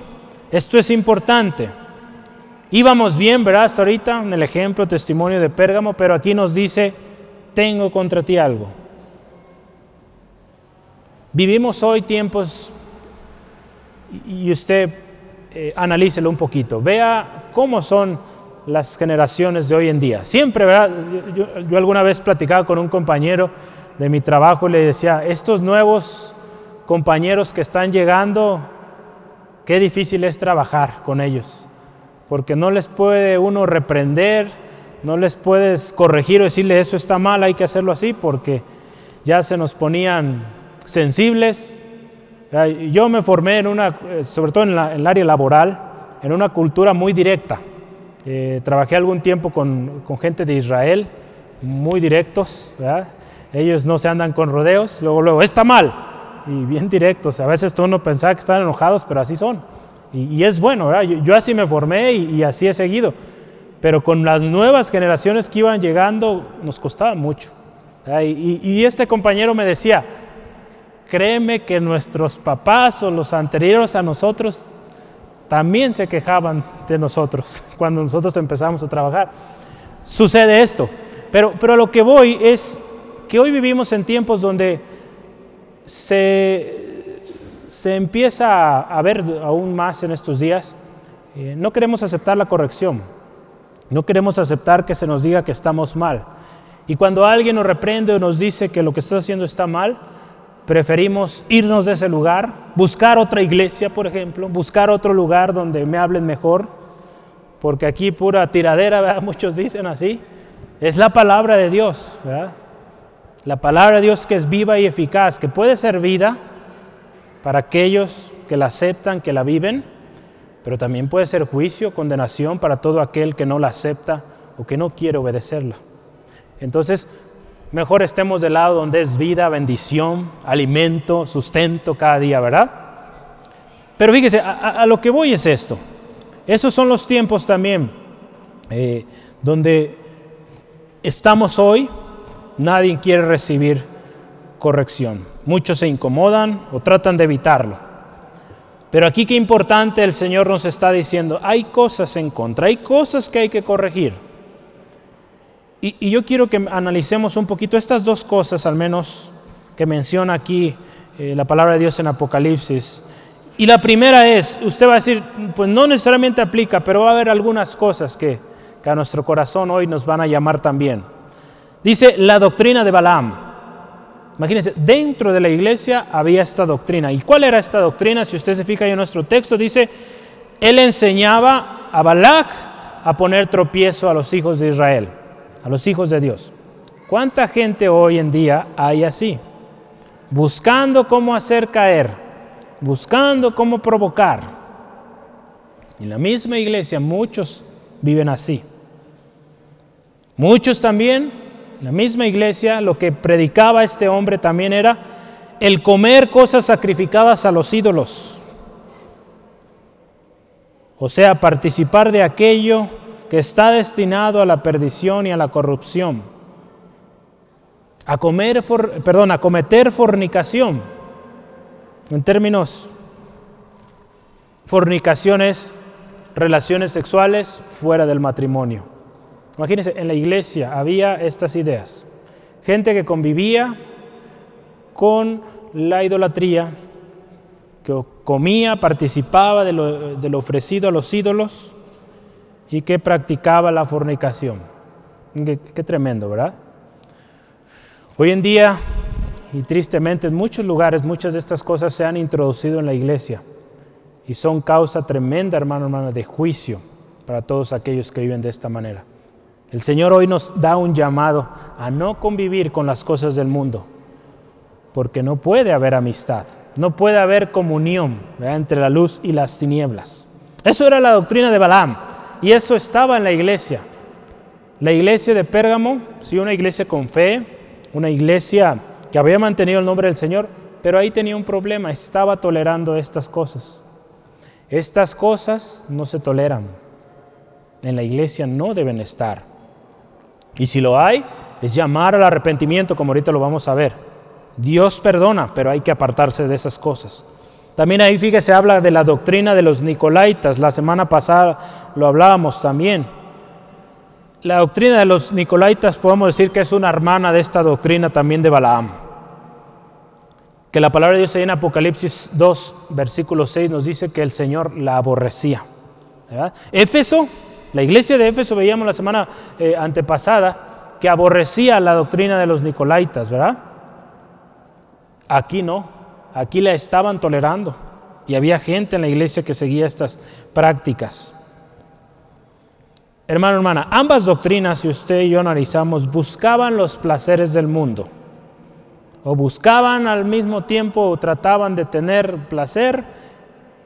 esto es importante. Íbamos bien, ¿verdad? Hasta ahorita en el ejemplo, testimonio de Pérgamo, pero aquí nos dice, tengo contra ti algo. Vivimos hoy tiempos, y usted eh, analícelo un poquito, vea cómo son las generaciones de hoy en día. Siempre, ¿verdad? Yo, alguna vez platicaba con un compañero de mi trabajo y le decía, estos nuevos compañeros que están llegando, qué difícil es trabajar con ellos, porque no les puede uno reprender, no les puedes corregir o decirle eso está mal, hay que hacerlo así, porque ya se nos ponían sensibles. Yo me formé en una, eh, sobre todo en, el área laboral, en una cultura muy directa. Eh, trabajé algún tiempo con, gente de Israel, muy directos, ellos no se andan con rodeos, luego, luego, está mal, y bien directos. A veces uno pensaba que están enojados, pero así son. Y, es bueno, Yo, así me formé y, así he seguido. Pero con las nuevas generaciones que iban llegando, nos costaba mucho. Y, y este compañero me decía, créeme que nuestros papás o los anteriores a nosotros también se quejaban de nosotros [LAUGHS] cuando nosotros empezamos a trabajar. Sucede esto, pero, pero lo que voy es que hoy vivimos en tiempos donde se, se empieza a ver aún más en estos días, eh, no queremos aceptar la corrección, no queremos aceptar que se nos diga que estamos mal. Y cuando alguien nos reprende o nos dice que lo que está haciendo está mal, preferimos irnos de ese lugar, buscar otra iglesia, por ejemplo, buscar otro lugar donde me hablen mejor, porque aquí pura tiradera, [LAUGHS] muchos dicen así. Es la palabra de Dios, la palabra de Dios que es viva y eficaz, que puede ser vida para aquellos que la aceptan, que la viven, pero también puede ser juicio, condenación para todo aquel que no la acepta o que no quiere obedecerla. Entonces, mejor estemos del lado donde es vida, bendición, alimento, sustento cada día, ¿verdad? Pero fíjese, a, lo que voy es esto. Esos son los tiempos también eh, donde estamos hoy, nadie quiere recibir corrección. Muchos se incomodan o tratan de evitarlo. Pero aquí qué importante el Señor nos está diciendo, hay cosas en contra, hay cosas que hay que corregir. Y, yo quiero que analicemos un poquito estas dos cosas, al menos que menciona aquí eh, la palabra de Dios en Apocalipsis. Y la primera es, usted va a decir, pues no necesariamente aplica, pero va a haber algunas cosas que, a nuestro corazón hoy nos van a llamar también. Dice la doctrina de Balaam. Imagínense, dentro de la iglesia había esta doctrina. ¿Y cuál era esta doctrina? Si usted se fija en nuestro texto, dice, él enseñaba a Balac a poner tropiezo a los hijos de Israel a los hijos de Dios. ¿Cuánta gente hoy en día hay así? Buscando cómo hacer caer, buscando cómo provocar. En la misma iglesia muchos viven así. Muchos también, en la misma iglesia, lo que predicaba este hombre también era el comer cosas sacrificadas a los ídolos. O sea, participar de aquello que está destinado a la perdición y a la corrupción, a, comer perdón, a cometer fornicación. En términos, fornicación es relaciones sexuales fuera del matrimonio. Imagínense, en la iglesia había estas ideas. Gente que convivía con la idolatría, que comía, participaba de lo ofrecido a los ídolos, y que practicaba la fornicación. Qué, tremendo, ¿verdad? Hoy en día, y tristemente en muchos lugares, muchas de estas cosas se han introducido en la iglesia y son causa tremenda, hermano, hermana, de juicio para todos aquellos que viven de esta manera. El Señor hoy nos da un llamado a no convivir con las cosas del mundo, porque no puede haber amistad, no puede haber comunión entre la luz y las tinieblas. Eso era la doctrina de Balaam y eso estaba en la iglesia. La iglesia de Pérgamo, sí, una iglesia con fe, una iglesia que había mantenido el nombre del Señor, pero ahí tenía un problema, estaba tolerando estas cosas. Estas cosas no se toleran. En la iglesia no deben estar. Y si lo hay, es llamar al arrepentimiento, como ahorita lo vamos a ver. Dios perdona, pero hay que apartarse de esas cosas. También ahí, fíjese, habla de la doctrina de los Nicolaitas. La semana pasada lo hablábamos también. La doctrina de los Nicolaitas podemos decir que es una hermana de esta doctrina también de Balaam que la palabra de Dios en Apocalipsis 2, versículo 6 nos dice que el Señor la aborrecía. Éfeso, la iglesia de Éfeso, veíamos la semana eh, antepasada, que aborrecía la doctrina de los Nicolaitas, ¿verdad? Aquí no, aquí la estaban tolerando y había gente en la iglesia que seguía estas prácticas. Hermano, hermana, ambas doctrinas, si usted y yo analizamos, buscaban los placeres del mundo o buscaban al mismo tiempo o trataban de tener placer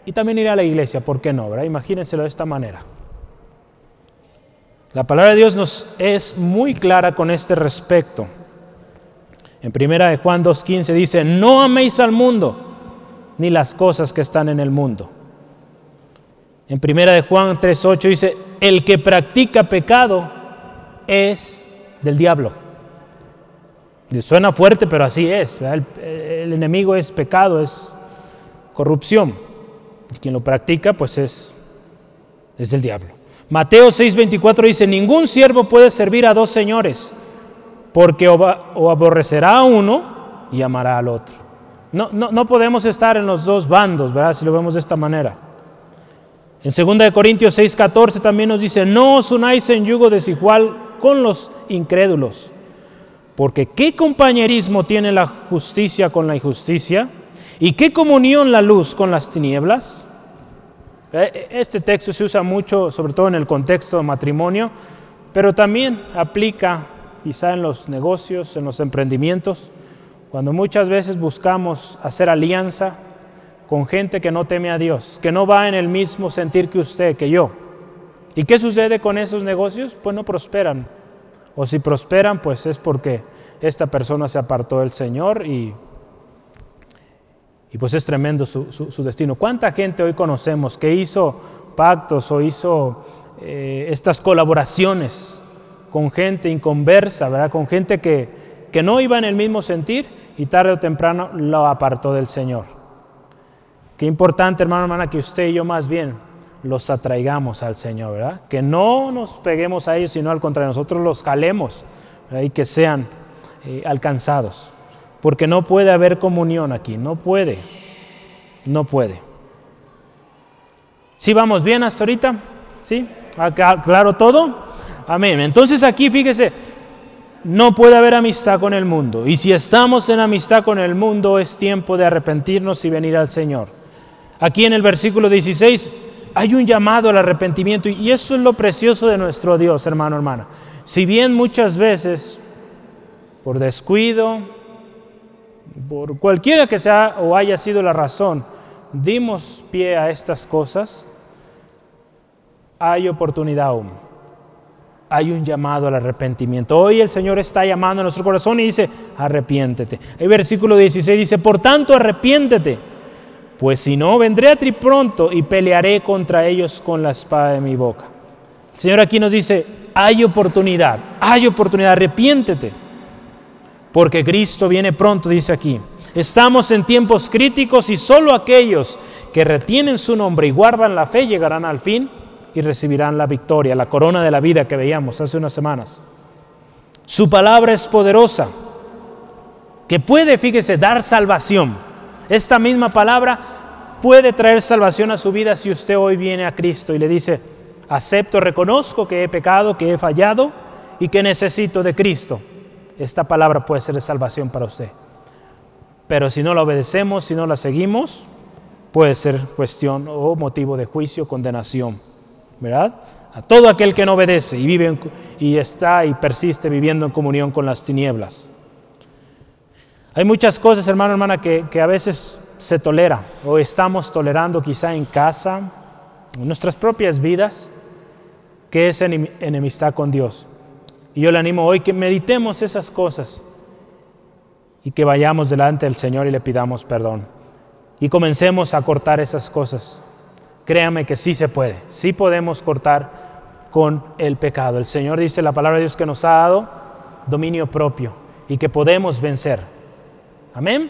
y también ir a la iglesia, ¿por qué no? ¿verdad? Imagínenselo de esta manera. La palabra de Dios nos es muy clara con este respecto. En primera de Juan 2.15 dice, no améis al mundo ni las cosas que están en el mundo. En primera de Juan 3.8 dice, el que practica pecado es del diablo. Suena fuerte, pero así es. El, enemigo es pecado, es corrupción. Y quien lo practica, pues es, es el diablo. Mateo 6:24 dice, ningún siervo puede servir a dos señores, porque o, aborrecerá a uno y amará al otro. No, no, no, podemos estar en los dos bandos, ¿verdad? Si lo vemos de esta manera. En 2 Corintios 6:14 también nos dice, no os unáis en yugo desigual con los incrédulos. Porque ¿qué compañerismo tiene la justicia con la injusticia? ¿Y qué comunión la luz con las tinieblas? Eh, este texto se usa mucho, sobre todo en el contexto de matrimonio, pero también aplica quizá en los negocios, en los emprendimientos, cuando muchas veces buscamos hacer alianza con gente que no teme a Dios, que no va en el mismo sentir que usted, que yo. ¿Y qué sucede con esos negocios? Pues no prosperan, o si prosperan, pues es porque esta persona se apartó del Señor y, y pues es tremendo su, destino. ¿Cuánta gente hoy conocemos que hizo pactos o hizo eh, estas colaboraciones con gente inconversa, ¿verdad? con gente que, que no iba en el mismo sentir y tarde o temprano lo apartó del Señor? Qué importante, hermano, hermana, que usted y yo más bien los atraigamos al Señor, ¿verdad? Que no nos peguemos a ellos, sino al contrario, nosotros los calemos y que sean eh, alcanzados. Porque no puede haber comunión aquí, no puede, no puede. ¿Sí vamos bien hasta ahorita? ¿Sí? ¿Acá, ¿Claro todo? Amén. Entonces aquí fíjese, no puede haber amistad con el mundo. Y si estamos en amistad con el mundo, es tiempo de arrepentirnos y venir al Señor. Aquí en el versículo 16 hay un llamado al arrepentimiento y eso es lo precioso de nuestro Dios, hermano, hermana. Si bien muchas veces, por descuido, por cualquiera que sea o haya sido la razón, dimos pie a estas cosas, hay oportunidad aún. Hay un llamado al arrepentimiento. Hoy el Señor está llamando a nuestro corazón y dice, arrepiéntete. El versículo 16 dice, por tanto, arrepiéntete pues si no, vendré a ti pronto y pelearé contra ellos con la espada de mi boca. El Señor aquí nos dice, hay oportunidad, hay oportunidad, arrepiéntete, porque Cristo viene pronto, dice aquí. Estamos en tiempos críticos y solo aquellos que retienen su nombre y guardan la fe llegarán al fin y recibirán la victoria, la corona de la vida que veíamos hace unas semanas. Su palabra es poderosa, que puede, fíjese, dar salvación esta misma palabra puede traer salvación a su vida si usted hoy viene a Cristo y le dice, acepto, reconozco que he pecado, que he fallado y que necesito de Cristo. Esta palabra puede ser salvación para usted. Pero si no la obedecemos, si no la seguimos, puede ser cuestión o motivo de juicio, condenación. ¿Verdad? a todo aquel que no obedece y vive y está y persiste viviendo en comunión con las tinieblas. Hay muchas cosas, hermano, hermana, que, a veces se tolera o estamos tolerando quizá en casa, en nuestras propias vidas, que es enemistad con Dios. Y yo le animo hoy que meditemos esas cosas y que vayamos delante del Señor y le pidamos perdón. Y comencemos a cortar esas cosas. Créame que sí se puede, sí podemos cortar con el pecado. El Señor dice la palabra de Dios que nos ha dado dominio propio y que podemos vencer. Amén.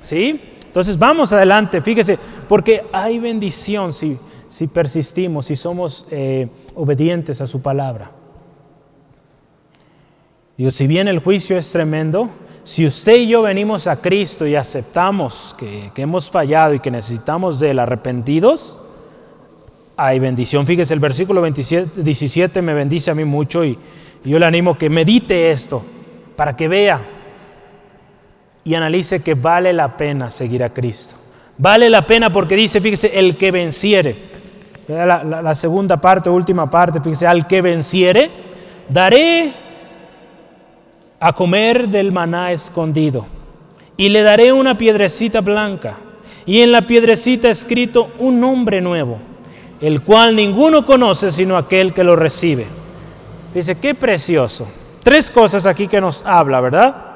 ¿Sí? Entonces vamos adelante, fíjese, porque hay bendición si, si persistimos, si somos eh, obedientes a su palabra. Digo, si bien el juicio es tremendo, si usted y yo venimos a Cristo y aceptamos que, que hemos fallado y que necesitamos de él arrepentidos, hay bendición. Fíjese, el versículo 27, 17 me bendice a mí mucho y, yo le animo que medite esto para que vea y analice que vale la pena seguir a Cristo. Vale la pena porque dice, fíjese, el que venciere. La, segunda parte, última parte, fíjese, al que venciere, daré a comer del maná escondido y le daré una piedrecita blanca y en la piedrecita escrito un nombre nuevo el cual ninguno conoce sino aquel que lo recibe. Dice, qué precioso. Tres cosas aquí que nos habla, ¿verdad?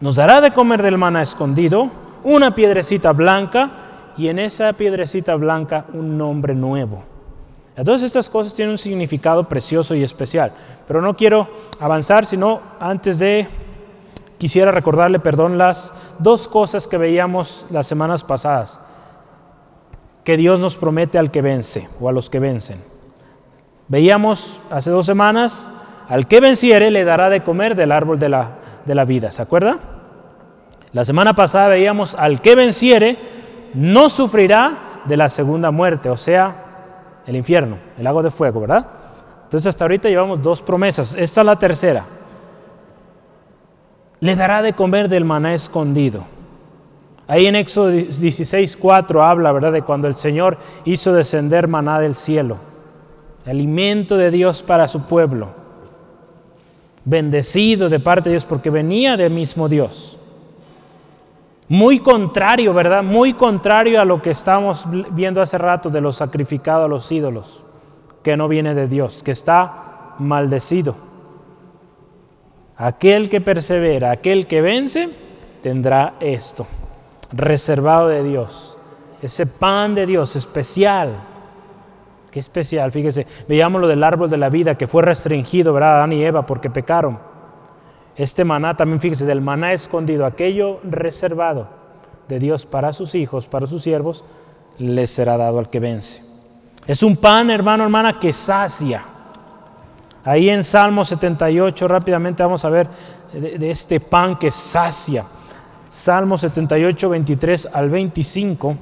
Nos dará de comer del maná escondido, una piedrecita blanca y en esa piedrecita blanca un nombre nuevo. Todas estas cosas tienen un significado precioso y especial, pero no quiero avanzar, sino antes de, quisiera recordarle, perdón, las dos cosas que veíamos las semanas pasadas que Dios nos promete al que vence o a los que vencen. Veíamos hace dos semanas, al que venciere le dará de comer del árbol de la, de la vida, ¿se acuerda? La semana pasada veíamos al que venciere no sufrirá de la segunda muerte, o sea, el infierno, el lago de fuego, ¿verdad? Entonces hasta ahorita llevamos dos promesas, esta es la tercera. Le dará de comer del maná escondido. Ahí en Éxodo 16, 4 habla, ¿verdad?, de cuando el Señor hizo descender maná del cielo, alimento de Dios para su pueblo, bendecido de parte de Dios porque venía del mismo Dios. Muy contrario, ¿verdad? Muy contrario a lo que estamos viendo hace rato de los sacrificados a los ídolos, que no viene de Dios, que está maldecido. Aquel que persevera, aquel que vence, tendrá esto reservado de Dios, ese pan de Dios especial. Especial, fíjese, veíamos lo del árbol de la vida que fue restringido, ¿verdad? Adán y Eva porque pecaron. Este maná también, fíjese, del maná escondido, aquello reservado de Dios para sus hijos, para sus siervos, les será dado al que vence. Es un pan, hermano, hermana, que sacia. Ahí en Salmo 78, rápidamente vamos a ver de, de este pan que sacia. Salmo 78, 23 al 25.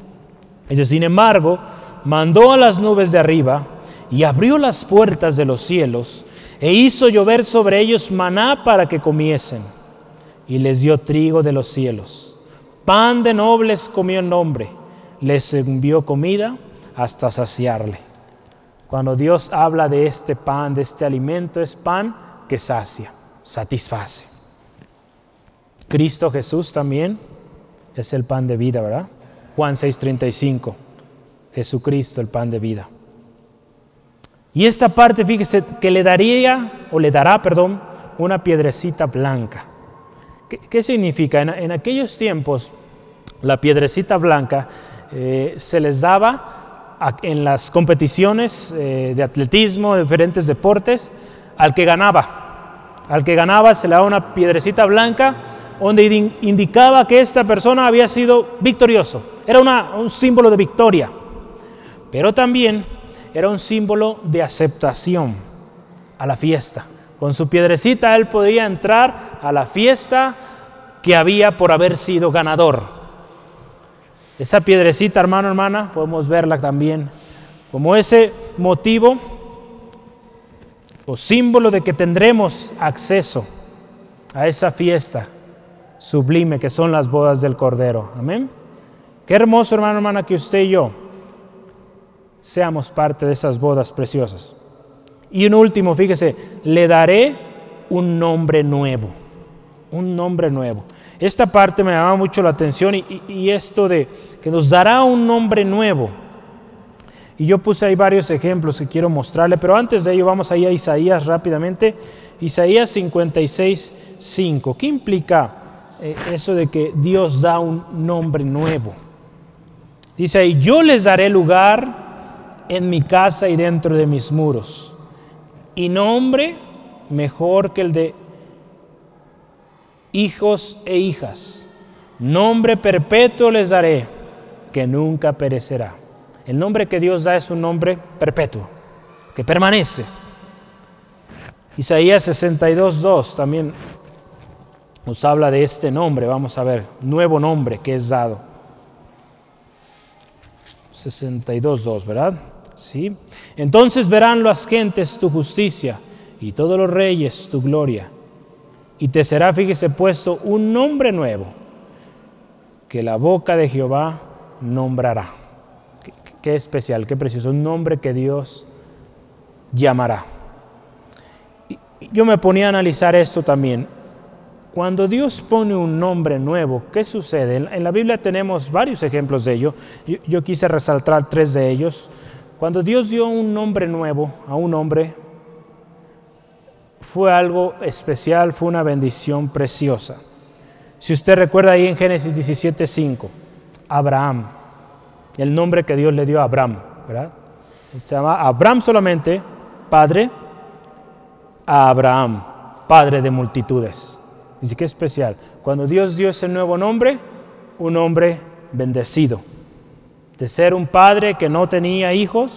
Dice, sin embargo, mandó a las nubes de arriba y abrió las puertas de los cielos e hizo llover sobre ellos maná para que comiesen. Y les dio trigo de los cielos. Pan de nobles comió el hombre. Les envió comida hasta saciarle. Cuando Dios habla de este pan, de este alimento, es pan que sacia, satisface. Cristo Jesús también es el pan de vida, ¿verdad? Juan 6:35, Jesucristo el pan de vida. Y esta parte, fíjese, que le daría, o le dará, perdón, una piedrecita blanca. ¿Qué, significa? En, aquellos tiempos, la piedrecita blanca eh, se les daba en las competiciones eh, de atletismo, de diferentes deportes, al que ganaba. Al que ganaba se le daba una piedrecita blanca donde indicaba que esta persona había sido victorioso. Era un símbolo de victoria, pero también era un símbolo de aceptación a la fiesta. Con su piedrecita él podía entrar a la fiesta que había por haber sido ganador. Esa piedrecita, hermano, hermana, podemos verla también como ese motivo o símbolo de que tendremos acceso a esa fiesta sublime que son las bodas del Cordero. Amén. Qué hermoso, hermano, hermana, que usted y yo seamos parte de esas bodas preciosas. Y un último, fíjese, le daré un nombre nuevo, un nombre nuevo. Esta parte me llama mucho la atención y, esto de que nos dará un nombre nuevo. Y yo puse ahí varios ejemplos que quiero mostrarle, pero antes de ello vamos ahí a Isaías rápidamente. Isaías 56, 5. ¿Qué implica eh, eso de que Dios da un nombre nuevo? Dice ahí, yo les daré lugar en mi casa y dentro de mis muros, y nombre mejor que el de hijos e hijas. Nombre perpetuo les daré, que nunca perecerá. El nombre que Dios da es un nombre perpetuo, que permanece. Isaías 62.2 también nos habla de este nombre, vamos a ver, nuevo nombre que es dado. 62.2, ¿verdad? Entonces verán las gentes tu justicia y todos los reyes tu gloria y te será, fíjese, puesto un nombre nuevo que la boca de Jehová nombrará. Qué, especial, qué precioso, un nombre que Dios llamará. yo me ponía a analizar esto también. Cuando Dios pone un nombre nuevo, ¿qué sucede? En, la Biblia tenemos varios ejemplos de ello. yo quise resaltar tres de ellos. Cuando Dios dio un nombre nuevo a un hombre, fue algo especial, fue una bendición preciosa. Si usted recuerda ahí en Génesis 17:5, Abraham, el nombre que Dios le dio a Abraham, ¿verdad? Se llama Abraham solamente, padre, a Abraham, padre de multitudes. Dice que especial. Cuando Dios dio ese nuevo nombre, un hombre bendecido. De ser un padre que no tenía hijos,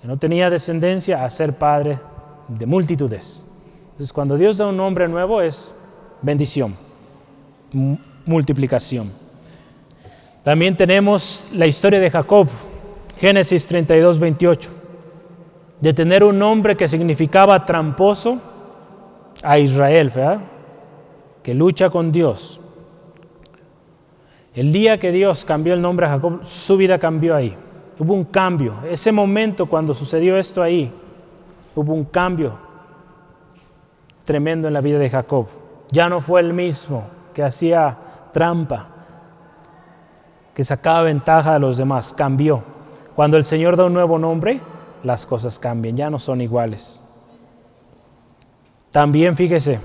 que no tenía descendencia, a ser padre de multitudes. Entonces, cuando Dios da un nombre nuevo es bendición, multiplicación. También tenemos la historia de Jacob, Génesis 32, 28, de tener un nombre que significaba tramposo a Israel, ¿verdad? que lucha con Dios. El día que Dios cambió el nombre a Jacob, su vida cambió ahí. Hubo un cambio. Ese momento cuando sucedió esto ahí, hubo un cambio tremendo en la vida de Jacob. Ya no fue el mismo que hacía trampa, que sacaba ventaja a los demás, cambió. Cuando el Señor da un nuevo nombre, las cosas cambian, ya no son iguales. También fíjese,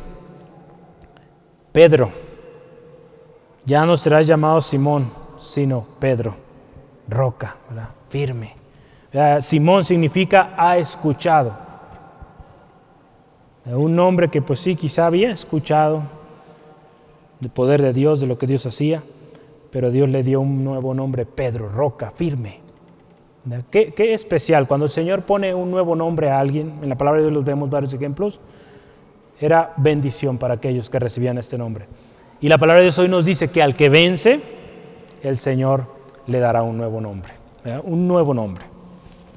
Pedro, ya no será llamado Simón, sino Pedro, roca, firme. Simón significa ha escuchado. Un hombre que pues sí, quizá había escuchado el poder de Dios, de lo que Dios hacía, pero Dios le dio un nuevo nombre, Pedro, roca, firme. ¿Qué, qué especial, cuando el Señor pone un nuevo nombre a alguien, en la palabra de Dios los vemos varios ejemplos, era bendición para aquellos que recibían este nombre. Y la palabra de Dios hoy nos dice que al que vence, el Señor le dará un nuevo nombre, un nuevo nombre.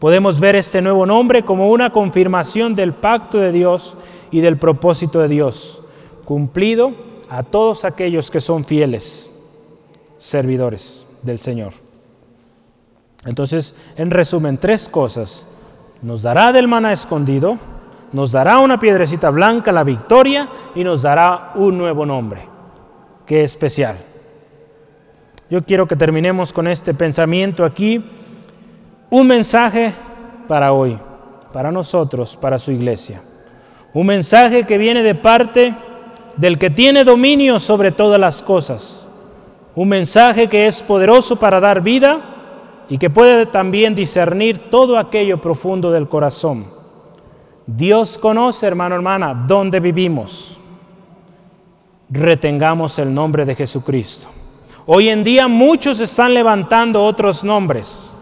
Podemos ver este nuevo nombre como una confirmación del pacto de Dios y del propósito de Dios, cumplido a todos aquellos que son fieles servidores del Señor. Entonces, en resumen, tres cosas. Nos dará del maná escondido, nos dará una piedrecita blanca, la victoria, y nos dará un nuevo nombre. Qué especial. Yo quiero que terminemos con este pensamiento aquí. Un mensaje para hoy, para nosotros, para su iglesia. Un mensaje que viene de parte del que tiene dominio sobre todas las cosas. Un mensaje que es poderoso para dar vida y que puede también discernir todo aquello profundo del corazón. Dios conoce, hermano, hermana, dónde vivimos. Retengamos el nombre de Jesucristo. Hoy en día muchos están levantando otros nombres.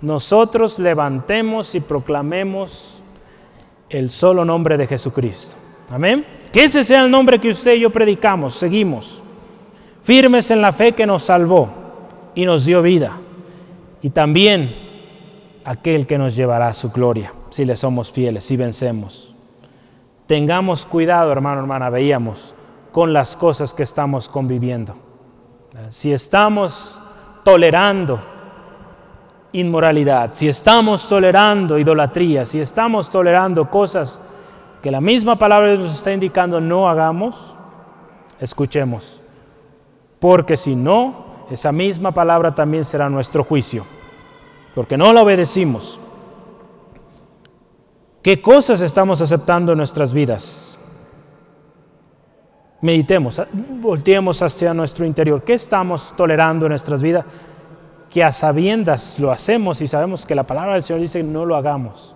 Nosotros levantemos y proclamemos el solo nombre de Jesucristo. Amén. Que ese sea el nombre que usted y yo predicamos, seguimos, firmes en la fe que nos salvó y nos dio vida. Y también aquel que nos llevará a su gloria, si le somos fieles, si vencemos. Tengamos cuidado, hermano, hermana, veíamos, con las cosas que estamos conviviendo. Si estamos tolerando inmoralidad, si estamos tolerando idolatría, si estamos tolerando cosas que la misma palabra nos está indicando no hagamos, escuchemos. Porque si no, esa misma palabra también será nuestro juicio. Porque no la obedecimos. ¿Qué cosas estamos aceptando en nuestras vidas? Meditemos, volteemos hacia nuestro interior. ¿Qué estamos tolerando en nuestras vidas? Que a sabiendas lo hacemos y sabemos que la palabra del Señor dice no lo hagamos.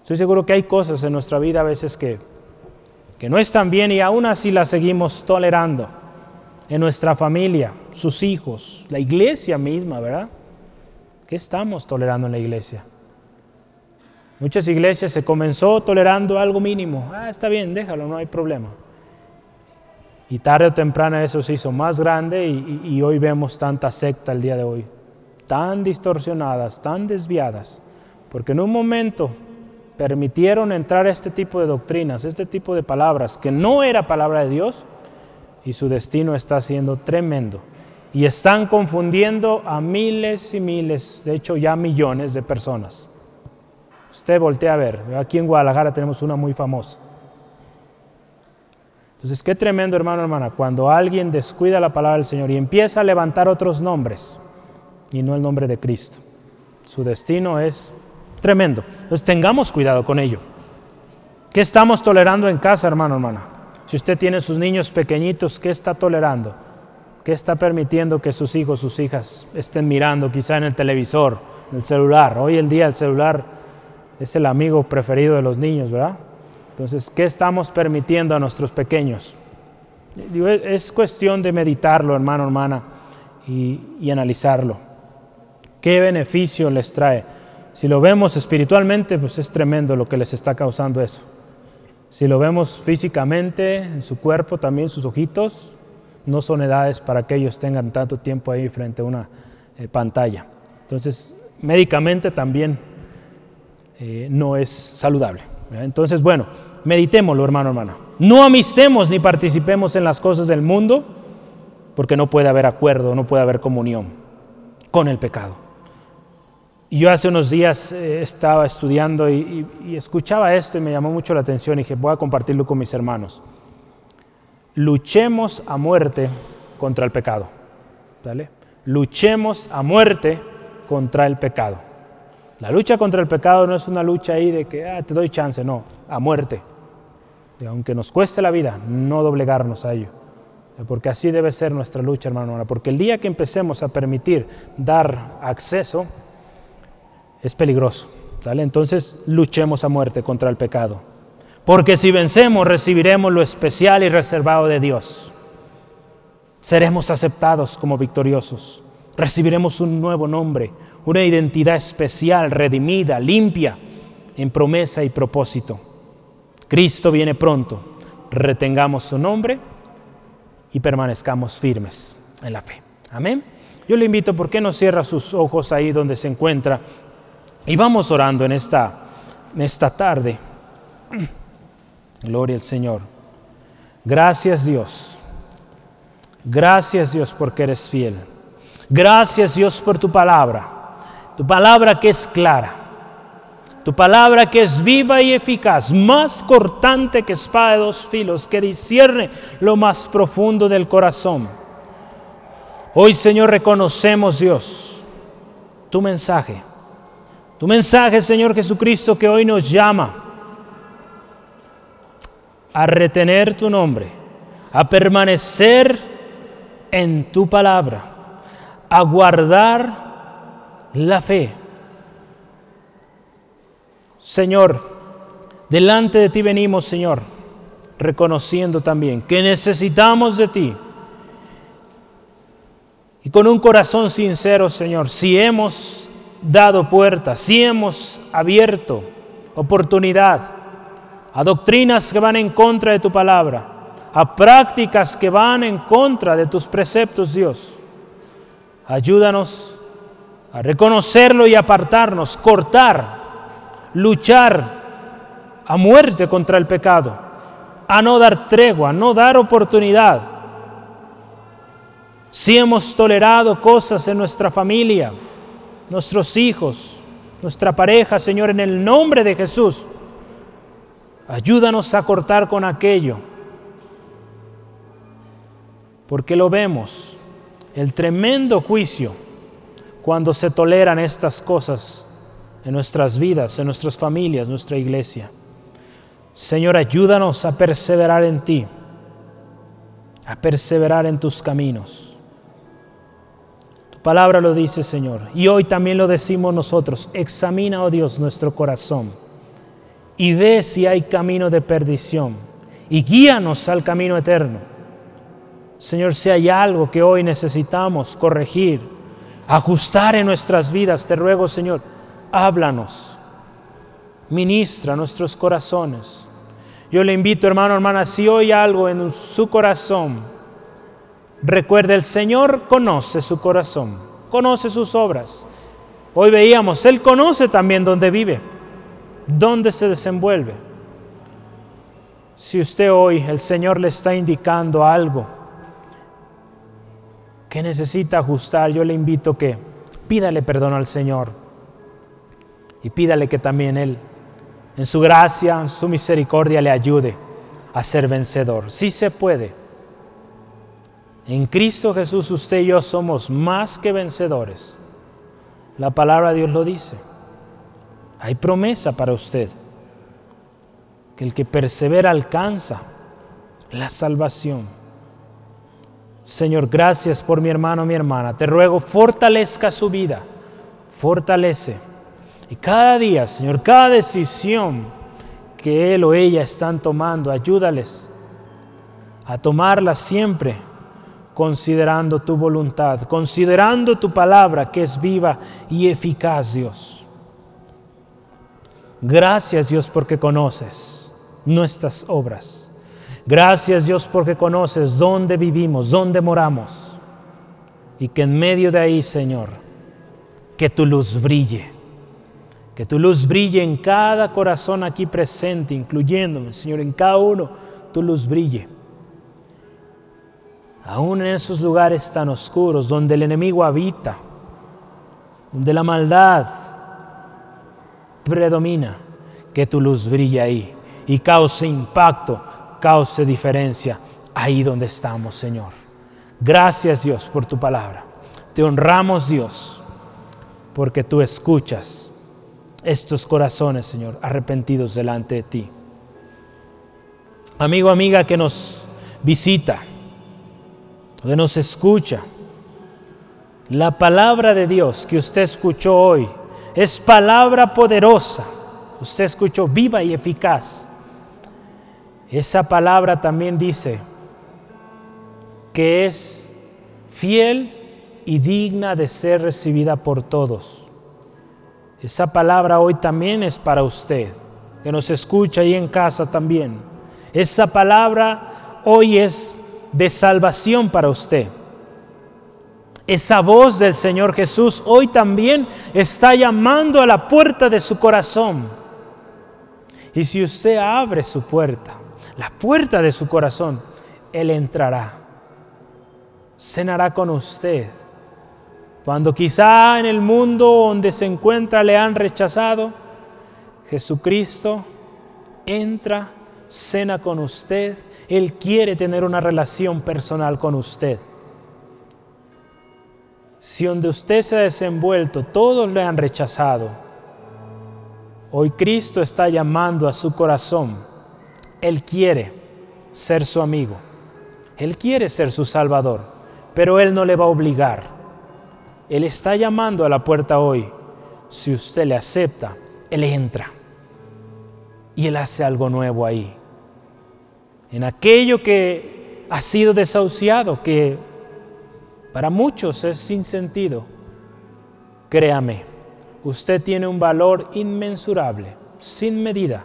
Estoy seguro que hay cosas en nuestra vida a veces que, que no están bien y aún así las seguimos tolerando. En nuestra familia, sus hijos, la iglesia misma, ¿verdad? ¿Qué estamos tolerando en la iglesia? Muchas iglesias se comenzó tolerando algo mínimo. Ah, está bien, déjalo, no hay problema. Y tarde o temprano eso se hizo más grande y, hoy vemos tanta secta el día de hoy. Tan distorsionadas, tan desviadas. Porque en un momento permitieron entrar este tipo de doctrinas, este tipo de palabras, que no era palabra de Dios, y su destino está siendo tremendo. Y están confundiendo a miles y miles, de hecho ya millones de personas. Usted voltea a ver, aquí en Guadalajara tenemos una muy famosa. Entonces, qué tremendo hermano, hermana, cuando alguien descuida la palabra del Señor y empieza a levantar otros nombres y no el nombre de Cristo. Su destino es Tremendo. Entonces tengamos cuidado con ello. ¿Qué estamos tolerando en casa, hermano, hermana? Si usted tiene sus niños pequeñitos, ¿qué está tolerando? ¿Qué está permitiendo que sus hijos, sus hijas estén mirando quizá en el televisor, en el celular? Hoy en día el celular es el amigo preferido de los niños, ¿verdad? Entonces, ¿qué estamos permitiendo a nuestros pequeños? Es cuestión de meditarlo, hermano, hermana, y, y analizarlo. ¿Qué beneficio les trae? Si lo vemos espiritualmente, pues es tremendo lo que les está causando eso. Si lo vemos físicamente, en su cuerpo, también sus ojitos, no son edades para que ellos tengan tanto tiempo ahí frente a una eh, pantalla. Entonces, médicamente también eh, no es saludable. Entonces, bueno, meditémoslo, hermano, hermana. No amistemos ni participemos en las cosas del mundo, porque no puede haber acuerdo, no puede haber comunión con el pecado. Yo hace unos días eh, estaba estudiando y, escuchaba esto y me llamó mucho la atención y dije, voy a compartirlo con mis hermanos. Luchemos a muerte contra el pecado. ¿Vale? Luchemos a muerte contra el pecado. La lucha contra el pecado no es una lucha ahí de que ah, te doy chance, no, a muerte. Y aunque nos cueste la vida, no doblegarnos a ello. Porque así debe ser nuestra lucha, hermano. Porque el día que empecemos a permitir dar acceso, es peligroso. Entonces luchemos a muerte contra el pecado. Porque si vencemos recibiremos lo especial y reservado de Dios. Seremos aceptados como victoriosos. Recibiremos un nuevo nombre, una identidad especial, redimida, limpia, en promesa y propósito. Cristo viene pronto. Retengamos su nombre y permanezcamos firmes en la fe. Amén. Yo le invito, ¿por qué no cierra sus ojos ahí donde se encuentra? Y vamos orando en esta, en esta tarde. [CLEARS THROAT] Gloria al Señor. Gracias Dios. Gracias Dios porque eres fiel. Gracias Dios por tu palabra. Tu palabra que es clara. Tu palabra que es viva y eficaz, más cortante que espada de dos filos, que discierne lo más profundo del corazón. Hoy Señor reconocemos Dios tu mensaje tu mensaje, Señor Jesucristo, que hoy nos llama a retener tu nombre, a permanecer en tu palabra, a guardar la fe. Señor, delante de ti venimos, Señor, reconociendo también que necesitamos de ti. Y con un corazón sincero, Señor, si hemos dado puertas, si hemos abierto oportunidad a doctrinas que van en contra de tu palabra, a prácticas que van en contra de tus preceptos, Dios. Ayúdanos a reconocerlo y apartarnos, cortar, luchar a muerte contra el pecado, a no dar tregua, a no dar oportunidad. Si hemos tolerado cosas en nuestra familia, nuestros hijos, nuestra pareja, Señor, en el nombre de Jesús. Ayúdanos a cortar con aquello, porque lo vemos, el tremendo juicio cuando se toleran estas cosas en nuestras vidas, en nuestras familias, nuestra iglesia. Señor, ayúdanos a perseverar en ti, a perseverar en tus caminos. Tu palabra lo dice, Señor, y hoy también lo decimos nosotros. Examina, oh Dios, nuestro corazón y ve si hay camino de perdición y guíanos al camino eterno. Señor, si hay algo que hoy necesitamos corregir, ajustar en nuestras vidas, te ruego, Señor, háblanos, ministra nuestros corazones. Yo le invito, hermano, hermana, si hoy algo en su corazón, recuerde, el Señor conoce su corazón, conoce sus obras. Hoy veíamos, Él conoce también dónde vive, dónde se desenvuelve. Si usted hoy, el Señor le está indicando algo que necesita ajustar, yo le invito que pídale perdón al Señor y pídale que también Él en su gracia, en su misericordia le ayude a ser vencedor. Sí se puede. En Cristo Jesús usted y yo somos más que vencedores. La palabra de Dios lo dice. Hay promesa para usted. Que el que persevera alcanza la salvación. Señor, gracias por mi hermano, mi hermana. Te ruego, fortalezca su vida. Fortalece y cada día, Señor, cada decisión que Él o ella están tomando, ayúdales a tomarla siempre considerando tu voluntad, considerando tu palabra que es viva y eficaz, Dios. Gracias, Dios, porque conoces nuestras obras. Gracias, Dios, porque conoces dónde vivimos, dónde moramos. Y que en medio de ahí, Señor, que tu luz brille que tu luz brille en cada corazón aquí presente, incluyéndome, Señor, en cada uno, tu luz brille. Aún en esos lugares tan oscuros donde el enemigo habita, donde la maldad predomina, que tu luz brille ahí y cause impacto, cause diferencia ahí donde estamos, Señor. Gracias Dios por tu palabra. Te honramos Dios porque tú escuchas estos corazones, Señor, arrepentidos delante de ti. Amigo, amiga que nos visita, que nos escucha, la palabra de Dios que usted escuchó hoy es palabra poderosa. Usted escuchó viva y eficaz. Esa palabra también dice que es fiel y digna de ser recibida por todos. Esa palabra hoy también es para usted, que nos escucha ahí en casa también. Esa palabra hoy es de salvación para usted. Esa voz del Señor Jesús hoy también está llamando a la puerta de su corazón. Y si usted abre su puerta, la puerta de su corazón, Él entrará, cenará con usted cuando quizá en el mundo donde se encuentra le han rechazado, Jesucristo entra, cena con usted, Él quiere tener una relación personal con usted. Si donde usted se ha desenvuelto todos le han rechazado, hoy Cristo está llamando a su corazón. Él quiere ser su amigo, Él quiere ser su salvador, pero Él no le va a obligar. Él está llamando a la puerta hoy. Si usted le acepta, Él entra. Y Él hace algo nuevo ahí. En aquello que ha sido desahuciado, que para muchos es sin sentido. Créame, usted tiene un valor inmensurable, sin medida.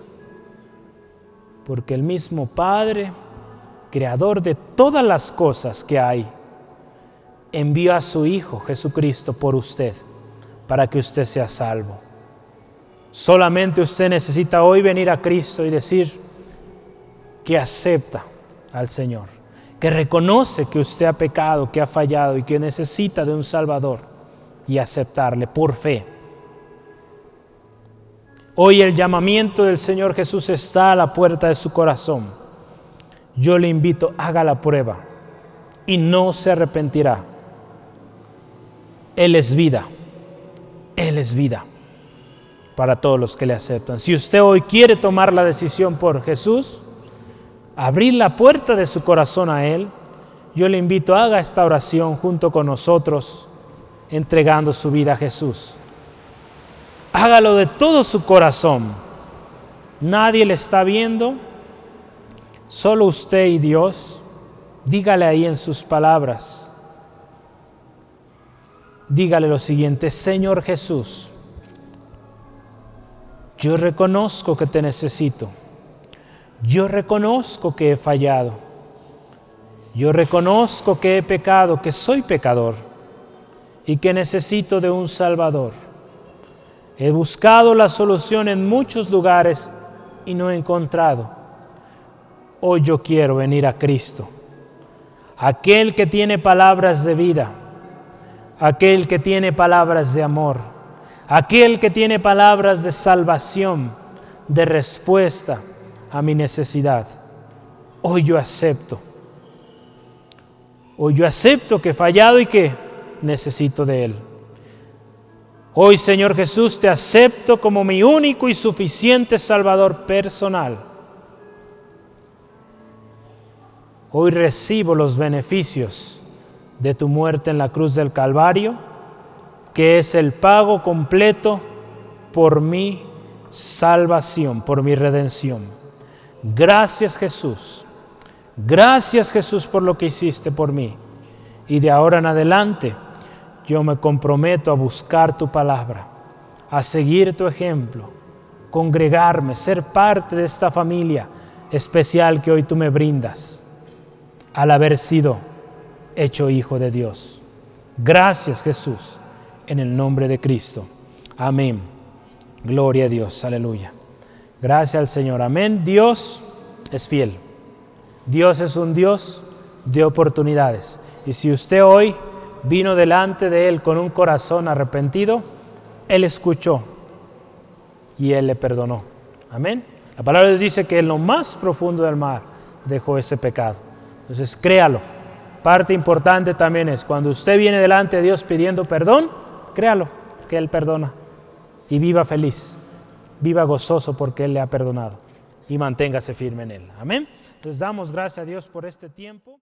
Porque el mismo Padre, creador de todas las cosas que hay, envió a su Hijo Jesucristo por usted, para que usted sea salvo. Solamente usted necesita hoy venir a Cristo y decir que acepta al Señor, que reconoce que usted ha pecado, que ha fallado y que necesita de un Salvador. y aceptarle por fe. Hoy el llamamiento del Señor Jesús está a la puerta de su corazón. Yo le invito, haga la prueba y no se arrepentirá. Él es vida. Él es vida para todos los que le aceptan. Si usted hoy quiere tomar la decisión por Jesús, abrir la puerta de su corazón a Él, yo le invito, haga esta oración junto con nosotros, entregando su vida a Jesús. Hágalo de todo su corazón. Nadie le está viendo, solo usted y Dios. Dígale ahí en sus palabras. Dígale lo siguiente, Señor Jesús, yo reconozco que te necesito. Yo reconozco que he fallado. Yo reconozco que he pecado, que soy pecador y que necesito de un Salvador. He buscado la solución en muchos lugares y no he encontrado. Hoy yo quiero venir a Cristo, aquel que tiene palabras de vida, aquel que tiene palabras de amor, aquel que tiene palabras de salvación, de respuesta a mi necesidad. Hoy yo acepto Hoy yo acepto que he fallado y que necesito de Él. Hoy, Señor Jesús, te acepto como mi único y suficiente Salvador personal. Hoy recibo los beneficios de tu muerte en la cruz del Calvario, que es el pago completo por mi salvación, por mi redención. Gracias Jesús Gracias Jesús por lo que hiciste por mí. Y de ahora en adelante yo me comprometo a buscar tu palabra, a seguir tu ejemplo, congregarme, ser parte de esta familia especial que hoy tú me brindas al haber sido hecho hijo de Dios. Gracias Jesús, en el nombre de Cristo. Amén. Gloria a Dios, aleluya. Gracias al Señor. Amén. Dios es fiel. Dios es un Dios de oportunidades. Y si usted hoy vino delante de Él con un corazón arrepentido, Él escuchó y Él le perdonó. Amén. La palabra dice que en lo más profundo del mar dejó ese pecado. Entonces créalo. Parte importante también es cuando usted viene delante de Dios pidiendo perdón, créalo que Él perdona. Y viva feliz, viva gozoso porque Él le ha perdonado. Y manténgase firme en Él. Amén. Les damos gracias a Dios por este tiempo.